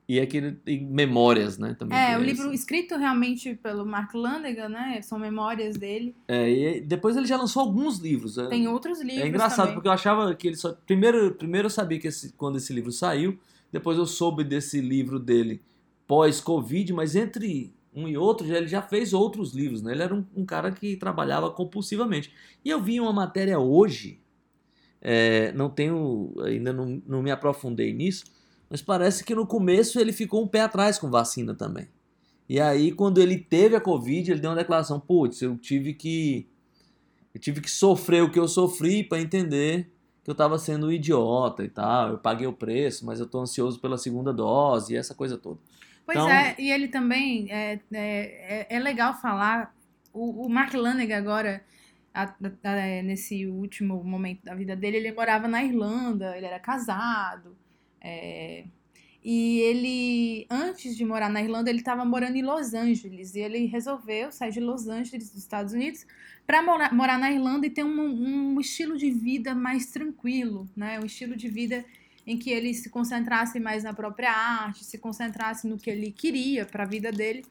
e aquele tem memórias, né? Também é, o livro escrito realmente pelo Mark Lanegan, né? São memórias dele. É, e depois ele já lançou alguns livros. é- Tem outros livros É engraçado, também. porque eu achava que ele só. Primeiro, primeiro eu sabia que esse- quando esse livro saiu, depois eu soube desse livro dele pós-Covid, mas entre um e outro, ele já fez outros livros, né? Ele era um, um cara que trabalhava compulsivamente. E eu vi uma matéria hoje, é, não tenho. ainda não, não me aprofundei nisso, mas parece que no começo ele ficou um pé atrás com vacina também. E aí, quando ele teve a Covid, ele deu uma declaração: putz, eu tive que. Eu tive que sofrer o que eu sofri para entender que eu estava sendo um idiota e tal. Eu paguei o preço, mas eu tô ansioso pela segunda dose e essa coisa toda. Pois Então- é, e ele também é, é, é, é legal falar. O, o Mark Lanegan agora, a- a- é, nesse último momento da vida dele, ele morava na Irlanda, ele era casado. é, e ele, antes de morar na Irlanda, ele estava morando em Los Angeles. E ele resolveu sair de Los Angeles, dos Estados Unidos, para morar, morar na Irlanda e ter um, um estilo de vida mais tranquilo, né? Um estilo de vida em que ele se concentrasse mais na própria arte, se concentrasse no que ele queria para a vida dele.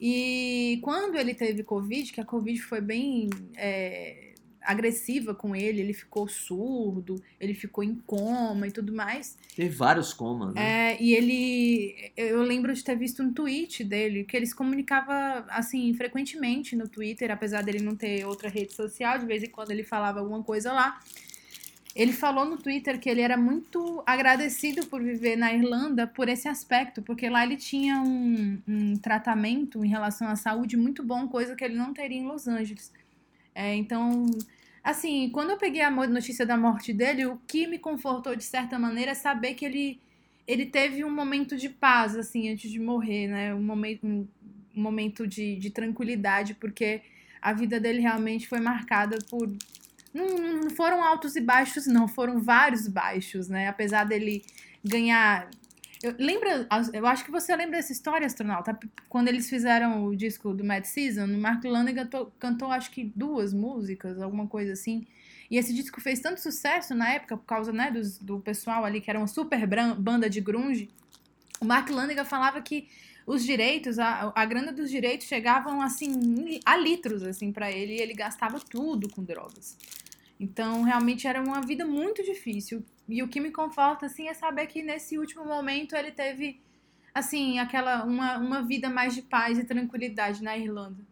E quando ele teve Covid, que a Covid foi bem é, agressiva com ele, ele ficou surdo, ele ficou em coma e tudo mais. Teve vários comas, né? É, e ele. Eu lembro de ter visto um tweet dele, que ele se comunicava assim, frequentemente no Twitter, apesar dele não ter outra rede social, de vez em quando ele falava alguma coisa lá. Ele falou no Twitter que ele era muito agradecido por viver na Irlanda por esse aspecto, porque lá ele tinha um, um tratamento em relação à saúde muito bom, coisa que ele não teria em Los Angeles. É, então, assim, quando eu peguei a notícia da morte dele, o que me confortou de certa maneira é saber que ele, ele teve um momento de paz, assim, antes de morrer, né? Um momento, um momento de, de tranquilidade, porque a vida dele realmente foi marcada por não, não foram altos e baixos, não, foram vários baixos, né? Apesar dele ganhar. Eu, lembra, eu acho que você lembra dessa história, astronauta? Quando eles fizeram o disco do Mad Season, o Mark Lanegan to- cantou acho que duas músicas, alguma coisa assim. E esse disco fez tanto sucesso na época, por causa né, dos- do pessoal ali, que era uma super banda de grunge. O Mark Lanegan falava que os direitos, a, a grana dos direitos chegavam assim a litros assim para ele e ele gastava tudo com drogas. Então, realmente era uma vida muito difícil. E o que me conforta assim é saber que nesse último momento ele teve assim, aquela uma, uma vida mais de paz e tranquilidade na Irlanda.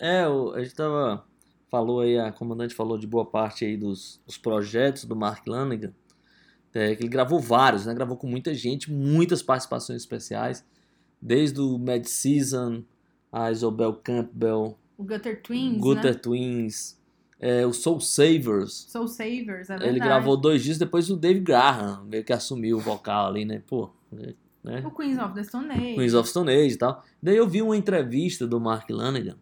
É, o- a gente tava. Falou aí, a comandante falou de boa parte aí dos, dos projetos do Mark Lanegan. É, que ele gravou vários, né? Gravou com muita gente, muitas participações especiais. Desde o Mad Season, a Isobel Campbell, O Gutter Twins, Gutter né? Twins, é, o Soul Savers. Soul Savers, é verdade. Ele gravou dois dias depois o Dave Graham, meio que assumiu o vocal ali, né? Pô, né? O Queens of the Stone Age. Queens of Stone Age e tal. Daí eu vi uma entrevista do Mark Lanegan.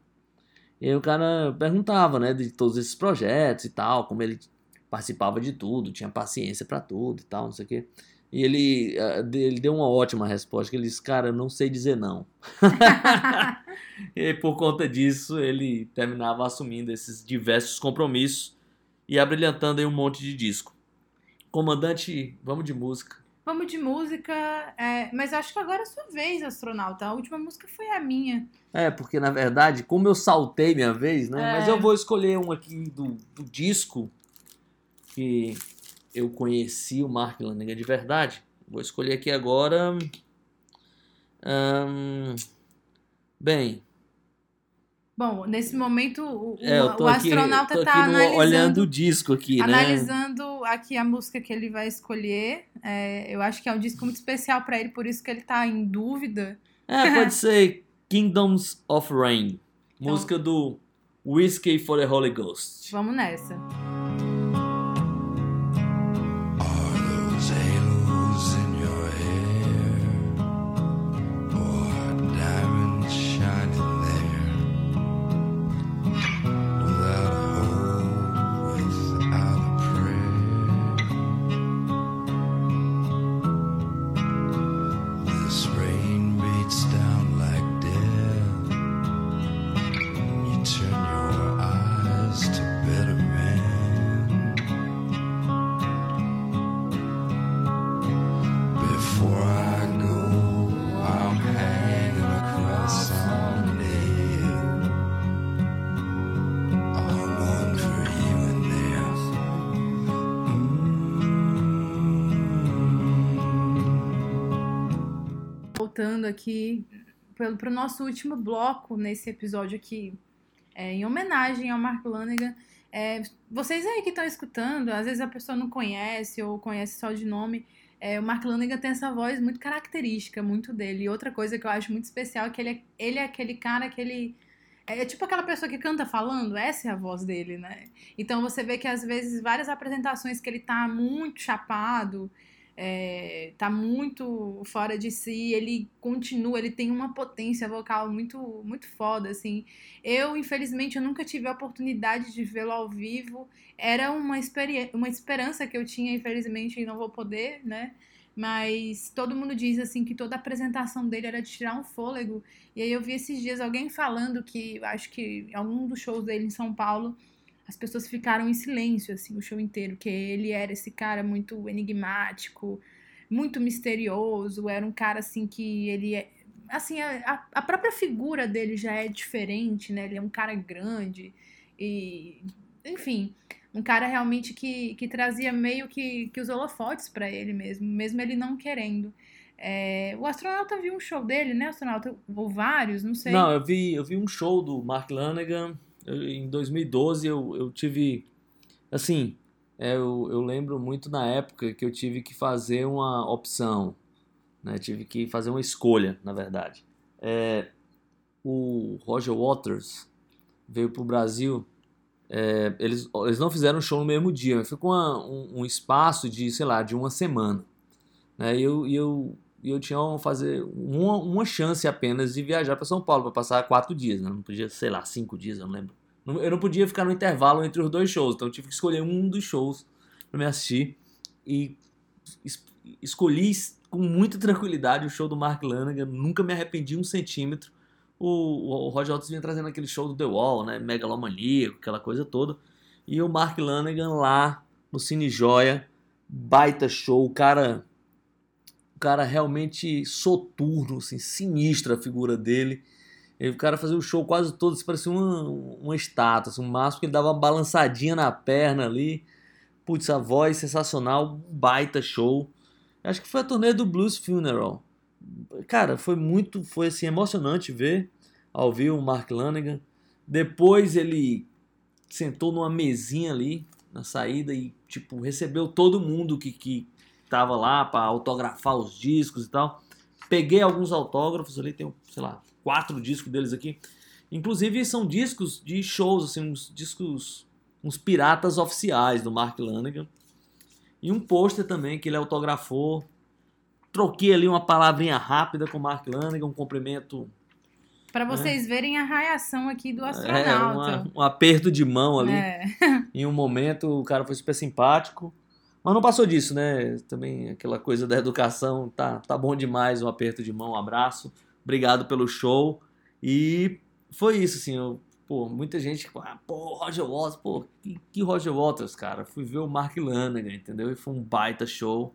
E aí o cara perguntava, né, de todos esses projetos e tal, como ele participava de tudo, tinha paciência pra tudo e tal, não sei o quê. E ele, de- ele deu uma ótima resposta, que ele disse, cara, eu não sei dizer não. E aí, por conta disso, ele terminava assumindo esses diversos compromissos e abrilhantando aí um monte de disco. Comandante, vamos de música. Vamos de música, é, mas acho que agora é a sua vez, astronauta. A última música foi a minha. É, porque na verdade, como eu saltei minha vez, né? É. Mas eu vou escolher um aqui do, do disco que eu conheci o Mark Lanegan de verdade. Vou escolher aqui agora. Bem, Bom, nesse momento o, é, o- aqui, astronauta tá no- analisando, olhando o disco aqui, né? analisando aqui a música que ele vai escolher. É, eu acho que é um disco muito especial pra ele, por isso que ele tá em dúvida. É, pode ser Kingdoms of Rain, Então- música do Whiskey for the Holy Ghost. Vamos nessa. Voltando aqui pelo, pro nosso último bloco nesse episódio aqui, é, em homenagem ao Mark Lanegan. É, vocês aí que estão escutando, às vezes a pessoa não conhece ou conhece só de nome. é, o Mark Lanegan tem essa voz muito característica, muito dele. E outra coisa que eu acho muito especial é que ele é, ele é aquele cara que ele. É tipo aquela pessoa que canta falando, essa é a voz dele, né? Então você vê que às vezes várias apresentações que ele tá muito chapado, é, tá muito fora de si, ele continua, ele tem uma potência vocal muito muito foda, assim. Eu, infelizmente, eu nunca tive a oportunidade de vê-lo ao vivo. Era uma, uma esperança que eu tinha, infelizmente, e não vou poder, né? Mas todo mundo diz assim que toda a apresentação dele era de tirar um fôlego. E aí eu vi esses dias alguém falando que, acho que algum dos shows dele em São Paulo, as pessoas ficaram em silêncio, assim, o show inteiro, que ele era esse cara muito enigmático, muito misterioso, era um cara, assim, que ele é... Assim, a, a própria figura dele já é diferente, né? Ele é um cara grande e... Enfim, um cara realmente que, que trazia meio que, que os holofotes para ele mesmo, mesmo ele não querendo. É, o astronauta viu um show dele, né, astronauta? Ou vários, não sei. Não, eu vi, eu vi um show do Mark Lanegan eu- em 2012. Eu, eu tive. Assim, é, eu, eu lembro muito na época que eu tive que fazer uma opção. Né, tive que fazer uma escolha, na verdade. É, o Roger Waters veio pro Brasil. é, eles, eles não fizeram show no mesmo dia, ficou uma- um, um espaço de, sei lá, de uma semana. Né, e eu, eu, eu tinha uma, fazer uma, uma chance apenas de viajar para São Paulo para passar quatro dias. Né? Não podia, sei lá, cinco dias, eu não lembro. Eu não podia ficar no intervalo entre os dois shows, então eu tive que escolher um dos shows para me assistir. E es- escolhi com muita tranquilidade o show do Mark Lanegan, nunca me arrependi um centímetro. O, o Roger Waters vinha trazendo aquele show do The Wall, né? Megalomaníaco, aquela coisa toda. E o Mark Lanegan lá no Cine Joia, baita show, o cara o cara realmente soturno, assim, sinistra a figura dele. E o cara fazia o show quase todo, assim, parecia uma, uma estátua, assim, um máximo que ele dava uma balançadinha na perna ali. Putz, a voz sensacional, baita show. Acho que foi a turnê do Blues Funeral. Cara, foi muito, foi assim, emocionante ver ao vivo o Mark Lanegan. Depois ele sentou numa mesinha ali na saída e, tipo, recebeu todo mundo que, que tava lá para autografar os discos e tal. Peguei alguns autógrafos ali, tem, sei lá, quatro discos deles aqui. Inclusive são discos de shows, assim, uns discos, uns piratas oficiais do Mark Lanegan. E um pôster também que ele autografou. Troquei ali uma palavrinha rápida com o Mark Lanegan, um cumprimento, Pra vocês verem a reação aqui do é, astronauta. uma- um aperto de mão ali. É. Em um momento o cara foi super simpático, mas não passou disso, né? Também aquela coisa da educação, tá, tá bom demais, um aperto de mão, um abraço. Obrigado pelo show. E foi isso, assim, eu, pô, muita gente, ah, pô, Roger Waters, pô, que, que Roger Waters, cara? Fui ver o Mark Lanegan, entendeu? E foi um baita show.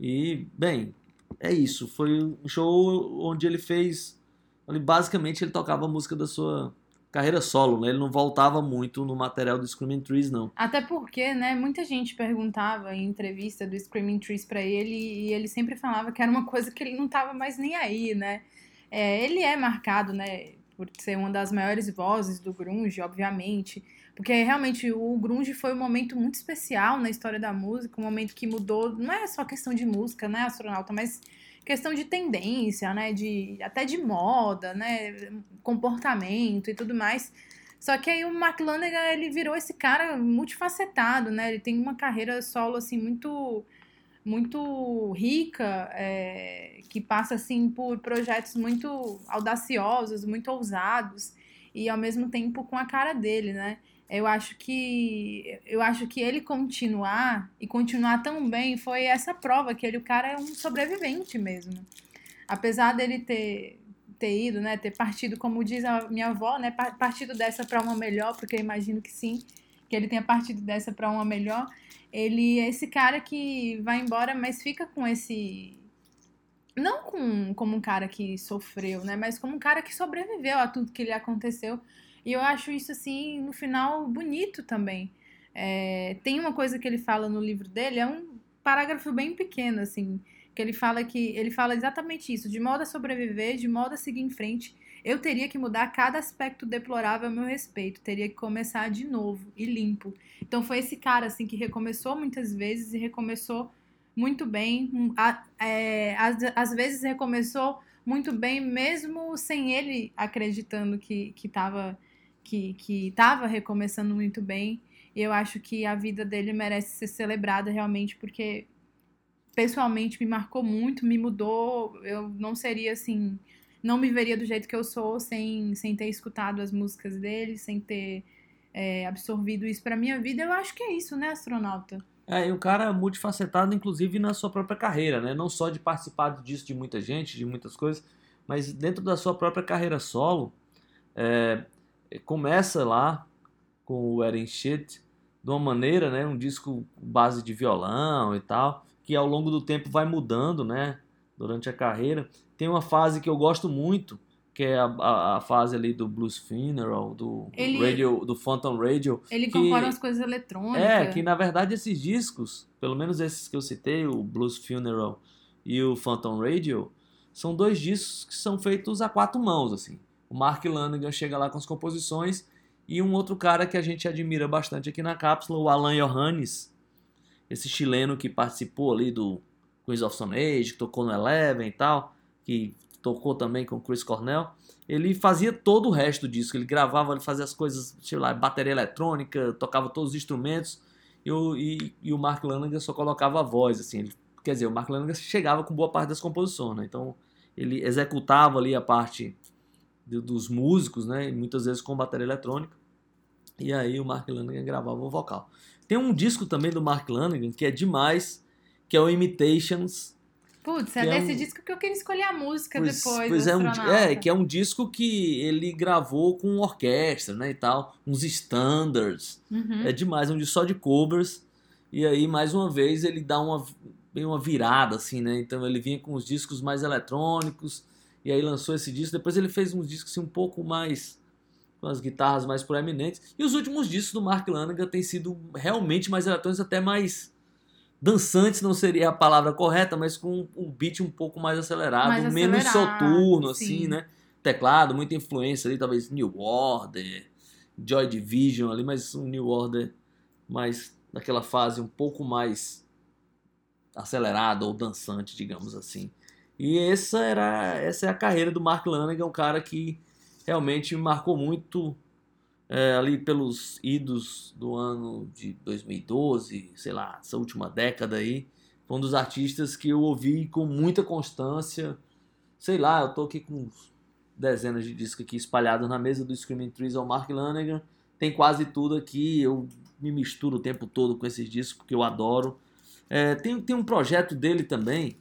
E, bem, é isso, foi um show onde ele fez, ele, basicamente ele tocava a música da sua carreira solo, né? Ele não voltava muito no material do Screaming Trees, não. Até porque, né, muita gente perguntava em entrevista do Screaming Trees pra ele e ele sempre falava que era uma coisa que ele não tava mais nem aí, né? É, ele é marcado, né, por ser uma das maiores vozes do grunge, obviamente, porque realmente o grunge foi um momento muito especial na história da música, um momento que mudou, não é só questão de música, né, astronauta, mas questão de tendência, né, de até de moda, né, comportamento e tudo mais. Só que aí o Mark Lanegan, ele virou esse cara multifacetado, né? Ele tem uma carreira solo, assim, muito muito rica, é, que passa, assim, por projetos muito audaciosos, muito ousados, e ao mesmo tempo com a cara dele, né? Eu acho que eu acho que ele continuar e continuar tão bem foi essa prova que ele o cara é um sobrevivente mesmo. Apesar dele ter ter ido, né, ter partido, como diz a minha avó, né, par- partido dessa para uma melhor, porque eu imagino que sim, que ele tenha partido dessa para uma melhor. Ele é esse cara que vai embora, mas fica com esse não com, como um cara que sofreu, né, mas como um cara que sobreviveu a tudo que lhe aconteceu. E eu acho isso assim, no final bonito também. É, tem uma coisa que ele fala no livro dele, é um parágrafo bem pequeno assim, que ele fala que ele fala exatamente isso, de modo a sobreviver, de modo a seguir em frente, eu teria que mudar cada aspecto deplorável a meu respeito, teria que começar de novo e limpo. Então foi esse cara assim que recomeçou muitas vezes e recomeçou muito bem, um, a- é, às, vezes recomeçou muito bem mesmo sem ele acreditando que que estava que que estava recomeçando muito bem. Eu acho que a vida dele merece ser celebrada realmente porque pessoalmente me marcou muito, me mudou. Eu não seria assim, não me veria do jeito que eu sou sem, sem ter escutado as músicas dele, sem ter é, absorvido isso pra minha vida. Eu acho que é isso, né, astronauta? É, e o cara multifacetado, inclusive, na sua própria carreira, né? Não só de participar disso de muita gente, de muitas coisas, mas dentro da sua própria carreira solo, é, começa lá com o Wedding Shit de uma maneira, né, um disco base de violão e tal, que ao longo do tempo vai mudando, né, durante a carreira. Tem uma fase que eu gosto muito, que é a, a, a fase ali do Blues Funeral, do Ele- Radio, do Phantom Radio, Ele que- incorpora umas coisas eletrônicas. é, que na verdade esses discos, pelo menos esses que eu citei, o Blues Funeral e o Phantom Radio, são dois discos que são feitos a quatro mãos, assim. O Mark Lanigan chega lá com as composições e um outro cara que a gente admira bastante aqui na cápsula, o Alan Johannes, esse chileno que participou ali do Queens of Stone Age, que tocou no Eleven e tal, que tocou também com Chris Cornell. Ele fazia todo o resto do disco, ele gravava, ele fazia as coisas, sei lá, bateria eletrônica, tocava todos os instrumentos, e o, e, e o Mark Lanigan só colocava a voz, assim. Ele- quer dizer, o Mark Lanigan chegava com boa parte das composições, né? Então, ele executava ali a parte do- dos músicos, né? Muitas vezes com bateria eletrônica. E aí o Mark Lanigan gravava o vocal. Tem um disco também do Mark Lanigan que é demais, que é o Imitations. Putz, é é desse um- disco que eu queria escolher a música Pois, depois. pois é, um, é, que é um disco que ele gravou com orquestra, né, e tal, uns standards. Uhum. É demais, é um disco só de covers. E aí, mais uma vez, ele dá uma, bem uma virada, assim, né? Então ele vinha com os discos mais eletrônicos, e aí lançou esse disco. Depois ele fez uns discos assim, um pouco mais. com as guitarras mais proeminentes. E os últimos discos do Mark Lanigan têm sido realmente mais eletrônicos, até mais. Dançantes não seria a palavra correta, mas com um beat um pouco mais acelerado, Mais menos soturno, sim. assim, né? Teclado, muita influência ali, talvez New Order, Joy Division ali, mas um New Order mais naquela fase um pouco mais acelerada ou dançante, digamos assim. E essa era essa é a carreira do Mark Lanigan, um cara que realmente marcou muito é, ali pelos idos do ano de 2012, sei lá, essa última década aí. Foi um dos artistas que eu ouvi com muita constância. Sei lá, eu tô aqui com dezenas de discos aqui espalhados na mesa do Screaming Trees ao Mark Lanigan. Tem quase tudo aqui, eu me misturo o tempo todo com esses discos porque eu adoro. É, tem, tem um projeto dele também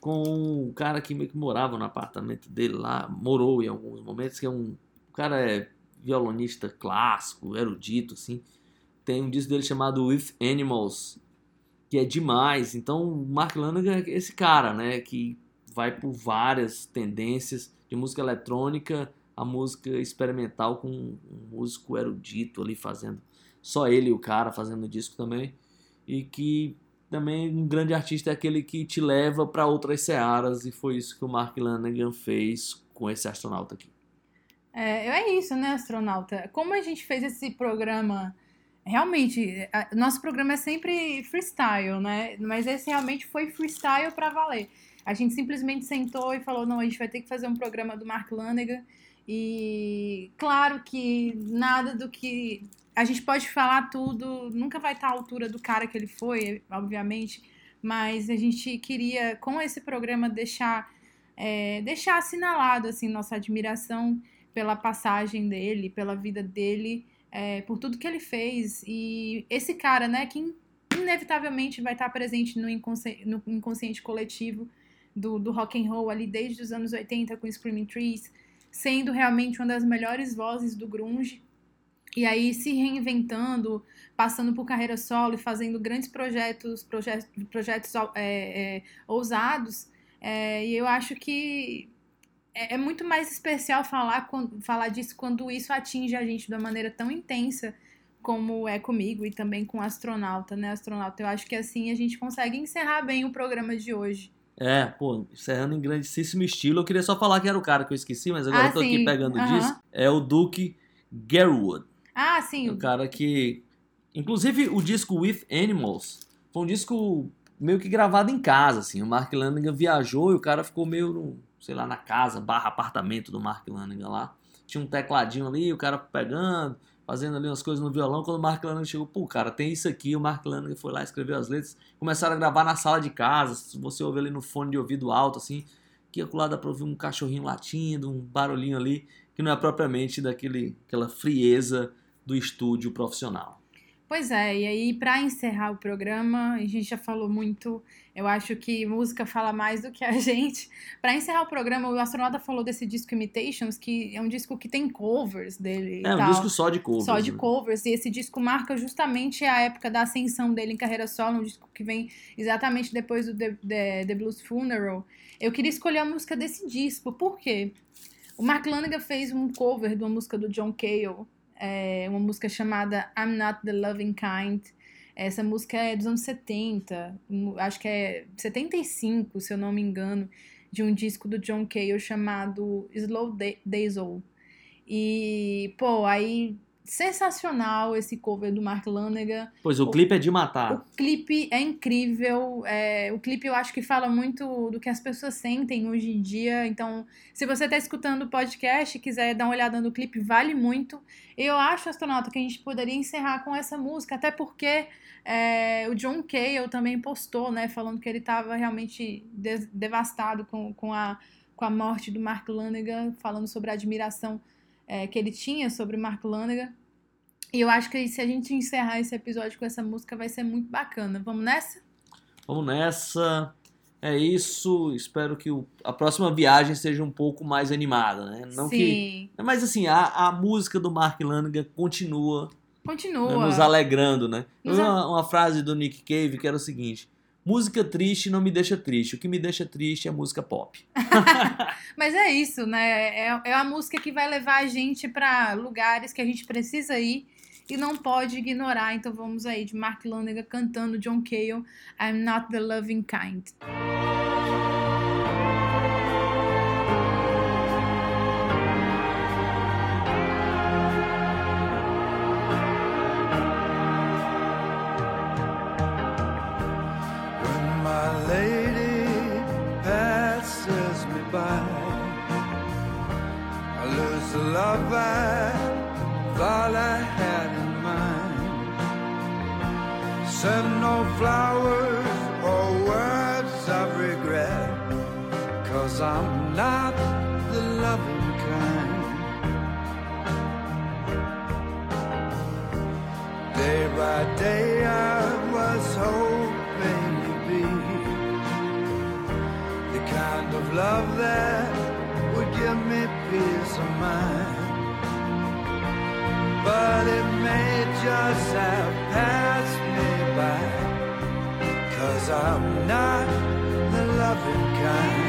com um cara que meio que morava no apartamento dele lá, morou em alguns momentos, que é um o cara é violonista clássico, erudito, assim. Tem um disco dele chamado With Animals, que é demais. Então, o Mark Lanigan é esse cara, né, que vai por várias tendências de música eletrônica a música experimental com um músico erudito ali fazendo, só ele e o cara fazendo disco também, e que também um grande artista é aquele que te leva para outras searas, e foi isso que o Mark Lanigan fez com esse astronauta aqui. É, é isso, né, astronauta? Como a gente fez esse programa, realmente, a- nosso programa é sempre freestyle, né? Mas esse realmente foi freestyle pra valer. A gente simplesmente sentou e falou, não, a gente vai ter que fazer um programa do Mark Lanigan. E claro que nada do que a gente pode falar tudo, nunca vai estar à altura do cara que ele foi, obviamente, mas a gente queria com esse programa deixar é, deixar assinalado assim nossa admiração pela passagem dele, pela vida dele, é, por tudo que ele fez. E esse cara, né, que in- inevitavelmente vai estar presente no, inconsci- no inconsciente coletivo do, do rock and roll ali desde os anos 80 com Screaming Trees, sendo realmente uma das melhores vozes do grunge. E aí se reinventando, passando por carreira solo e fazendo grandes projetos, projetos, projetos é, é, ousados. É, e eu acho que é, é muito mais especial falar, quando- falar disso quando isso atinge a gente de uma maneira tão intensa como é comigo e também com o astronauta, né, astronauta? Eu acho que assim a gente consegue encerrar bem o programa de hoje. É, pô, encerrando em grandíssimo estilo. Eu queria só falar que era o cara que eu esqueci, mas agora Ah, eu tô aqui sim. pegando o Aham. disco. É o Duke Garwood. Ah, É sim, o cara que. Inclusive, o disco With Animals foi um disco meio que gravado em casa, assim. O Mark Lanigan viajou e o cara ficou meio, sei lá, na casa, barra apartamento do Mark Lanigan lá. Tinha um tecladinho ali, o cara pegando, fazendo ali umas coisas no violão. Quando o Mark Lanigan chegou, pô, cara, tem isso aqui. O Mark Lanigan foi lá, escreveu as letras. Começaram a gravar na sala de casa. Se você ouvir ali no fone de ouvido alto, assim, que acolá dá pra ouvir um cachorrinho latindo, um barulhinho ali, que não é propriamente daquele, aquela frieza do estúdio profissional. Pois é, e aí para encerrar o programa, a gente já falou muito, eu acho que música fala mais do que a gente. Para encerrar o programa, o astronauta falou desse disco Imitations, que é um disco que tem covers dele É um tal. disco só de covers. Só de né? covers, e esse disco marca justamente a época da ascensão dele em carreira solo, um disco que vem exatamente depois do The, The- The Blues Funeral. Eu queria escolher a música desse disco, por quê? O Mark Lanigan fez um cover de uma música do John Cale, é, uma música chamada I'm Not the Loving Kind. Essa música é dos anos 70, mu- acho que é 75, se eu não me engano, de um disco do John Cale chamado Slow Da- Diesel. E, pô, aí sensacional esse cover do Mark Lanigan. Pois o clipe é de matar. O clipe é incrível. é, o clipe eu acho que fala muito do que as pessoas sentem hoje em dia. Então, se você está escutando o podcast e quiser dar uma olhada no clipe, vale muito. Eu acho, astronauta, que a gente poderia encerrar com essa música, até porque é, o John Cale também postou, né, falando que ele estava realmente devastado com, com, a, com a morte do Mark Lanigan, falando sobre a admiração é, que ele tinha sobre Mark Lanigan. E eu acho que se a gente encerrar esse episódio com essa música vai ser muito bacana. Vamos nessa? Vamos nessa. É isso. Espero que o- a próxima viagem seja um pouco mais animada, né? Não que, Sim. mas assim, a, a música do Mark Lanigan continua né, Continua. nos alegrando, né? Nos a- uma, uma frase do Nick Cave que era o seguinte: música triste não me deixa triste. O que me deixa triste é música pop. Mas é isso, né? É, é a música que vai levar a gente para lugares que a gente precisa ir e não pode ignorar. Então vamos aí de Mark Lanigan cantando John Cale, I'm Not the Loving Kind. Send no flowers or words of regret, cause I'm not the loving kind. Day by day I was hoping to be the kind of love that would give me peace of mind. But it may just have passed cause I'm not the loving kind.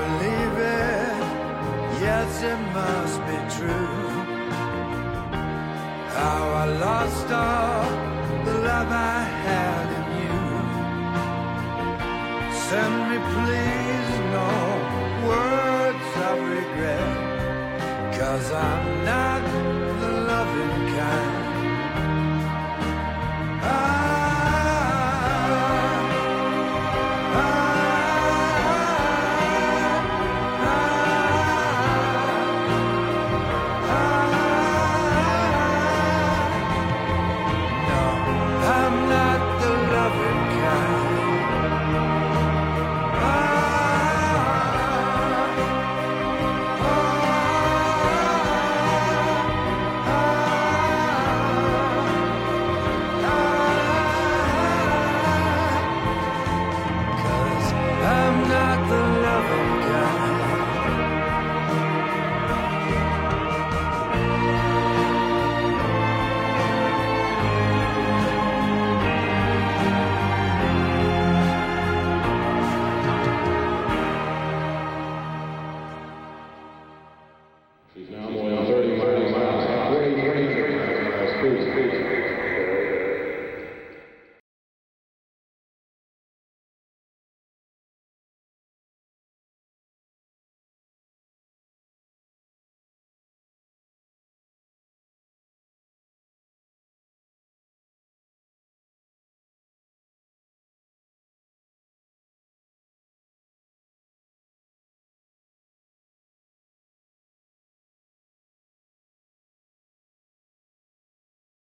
Believe it, yes, it must be true. How I lost all the love I had in you. Send me, please, no words of regret. Cause I'm not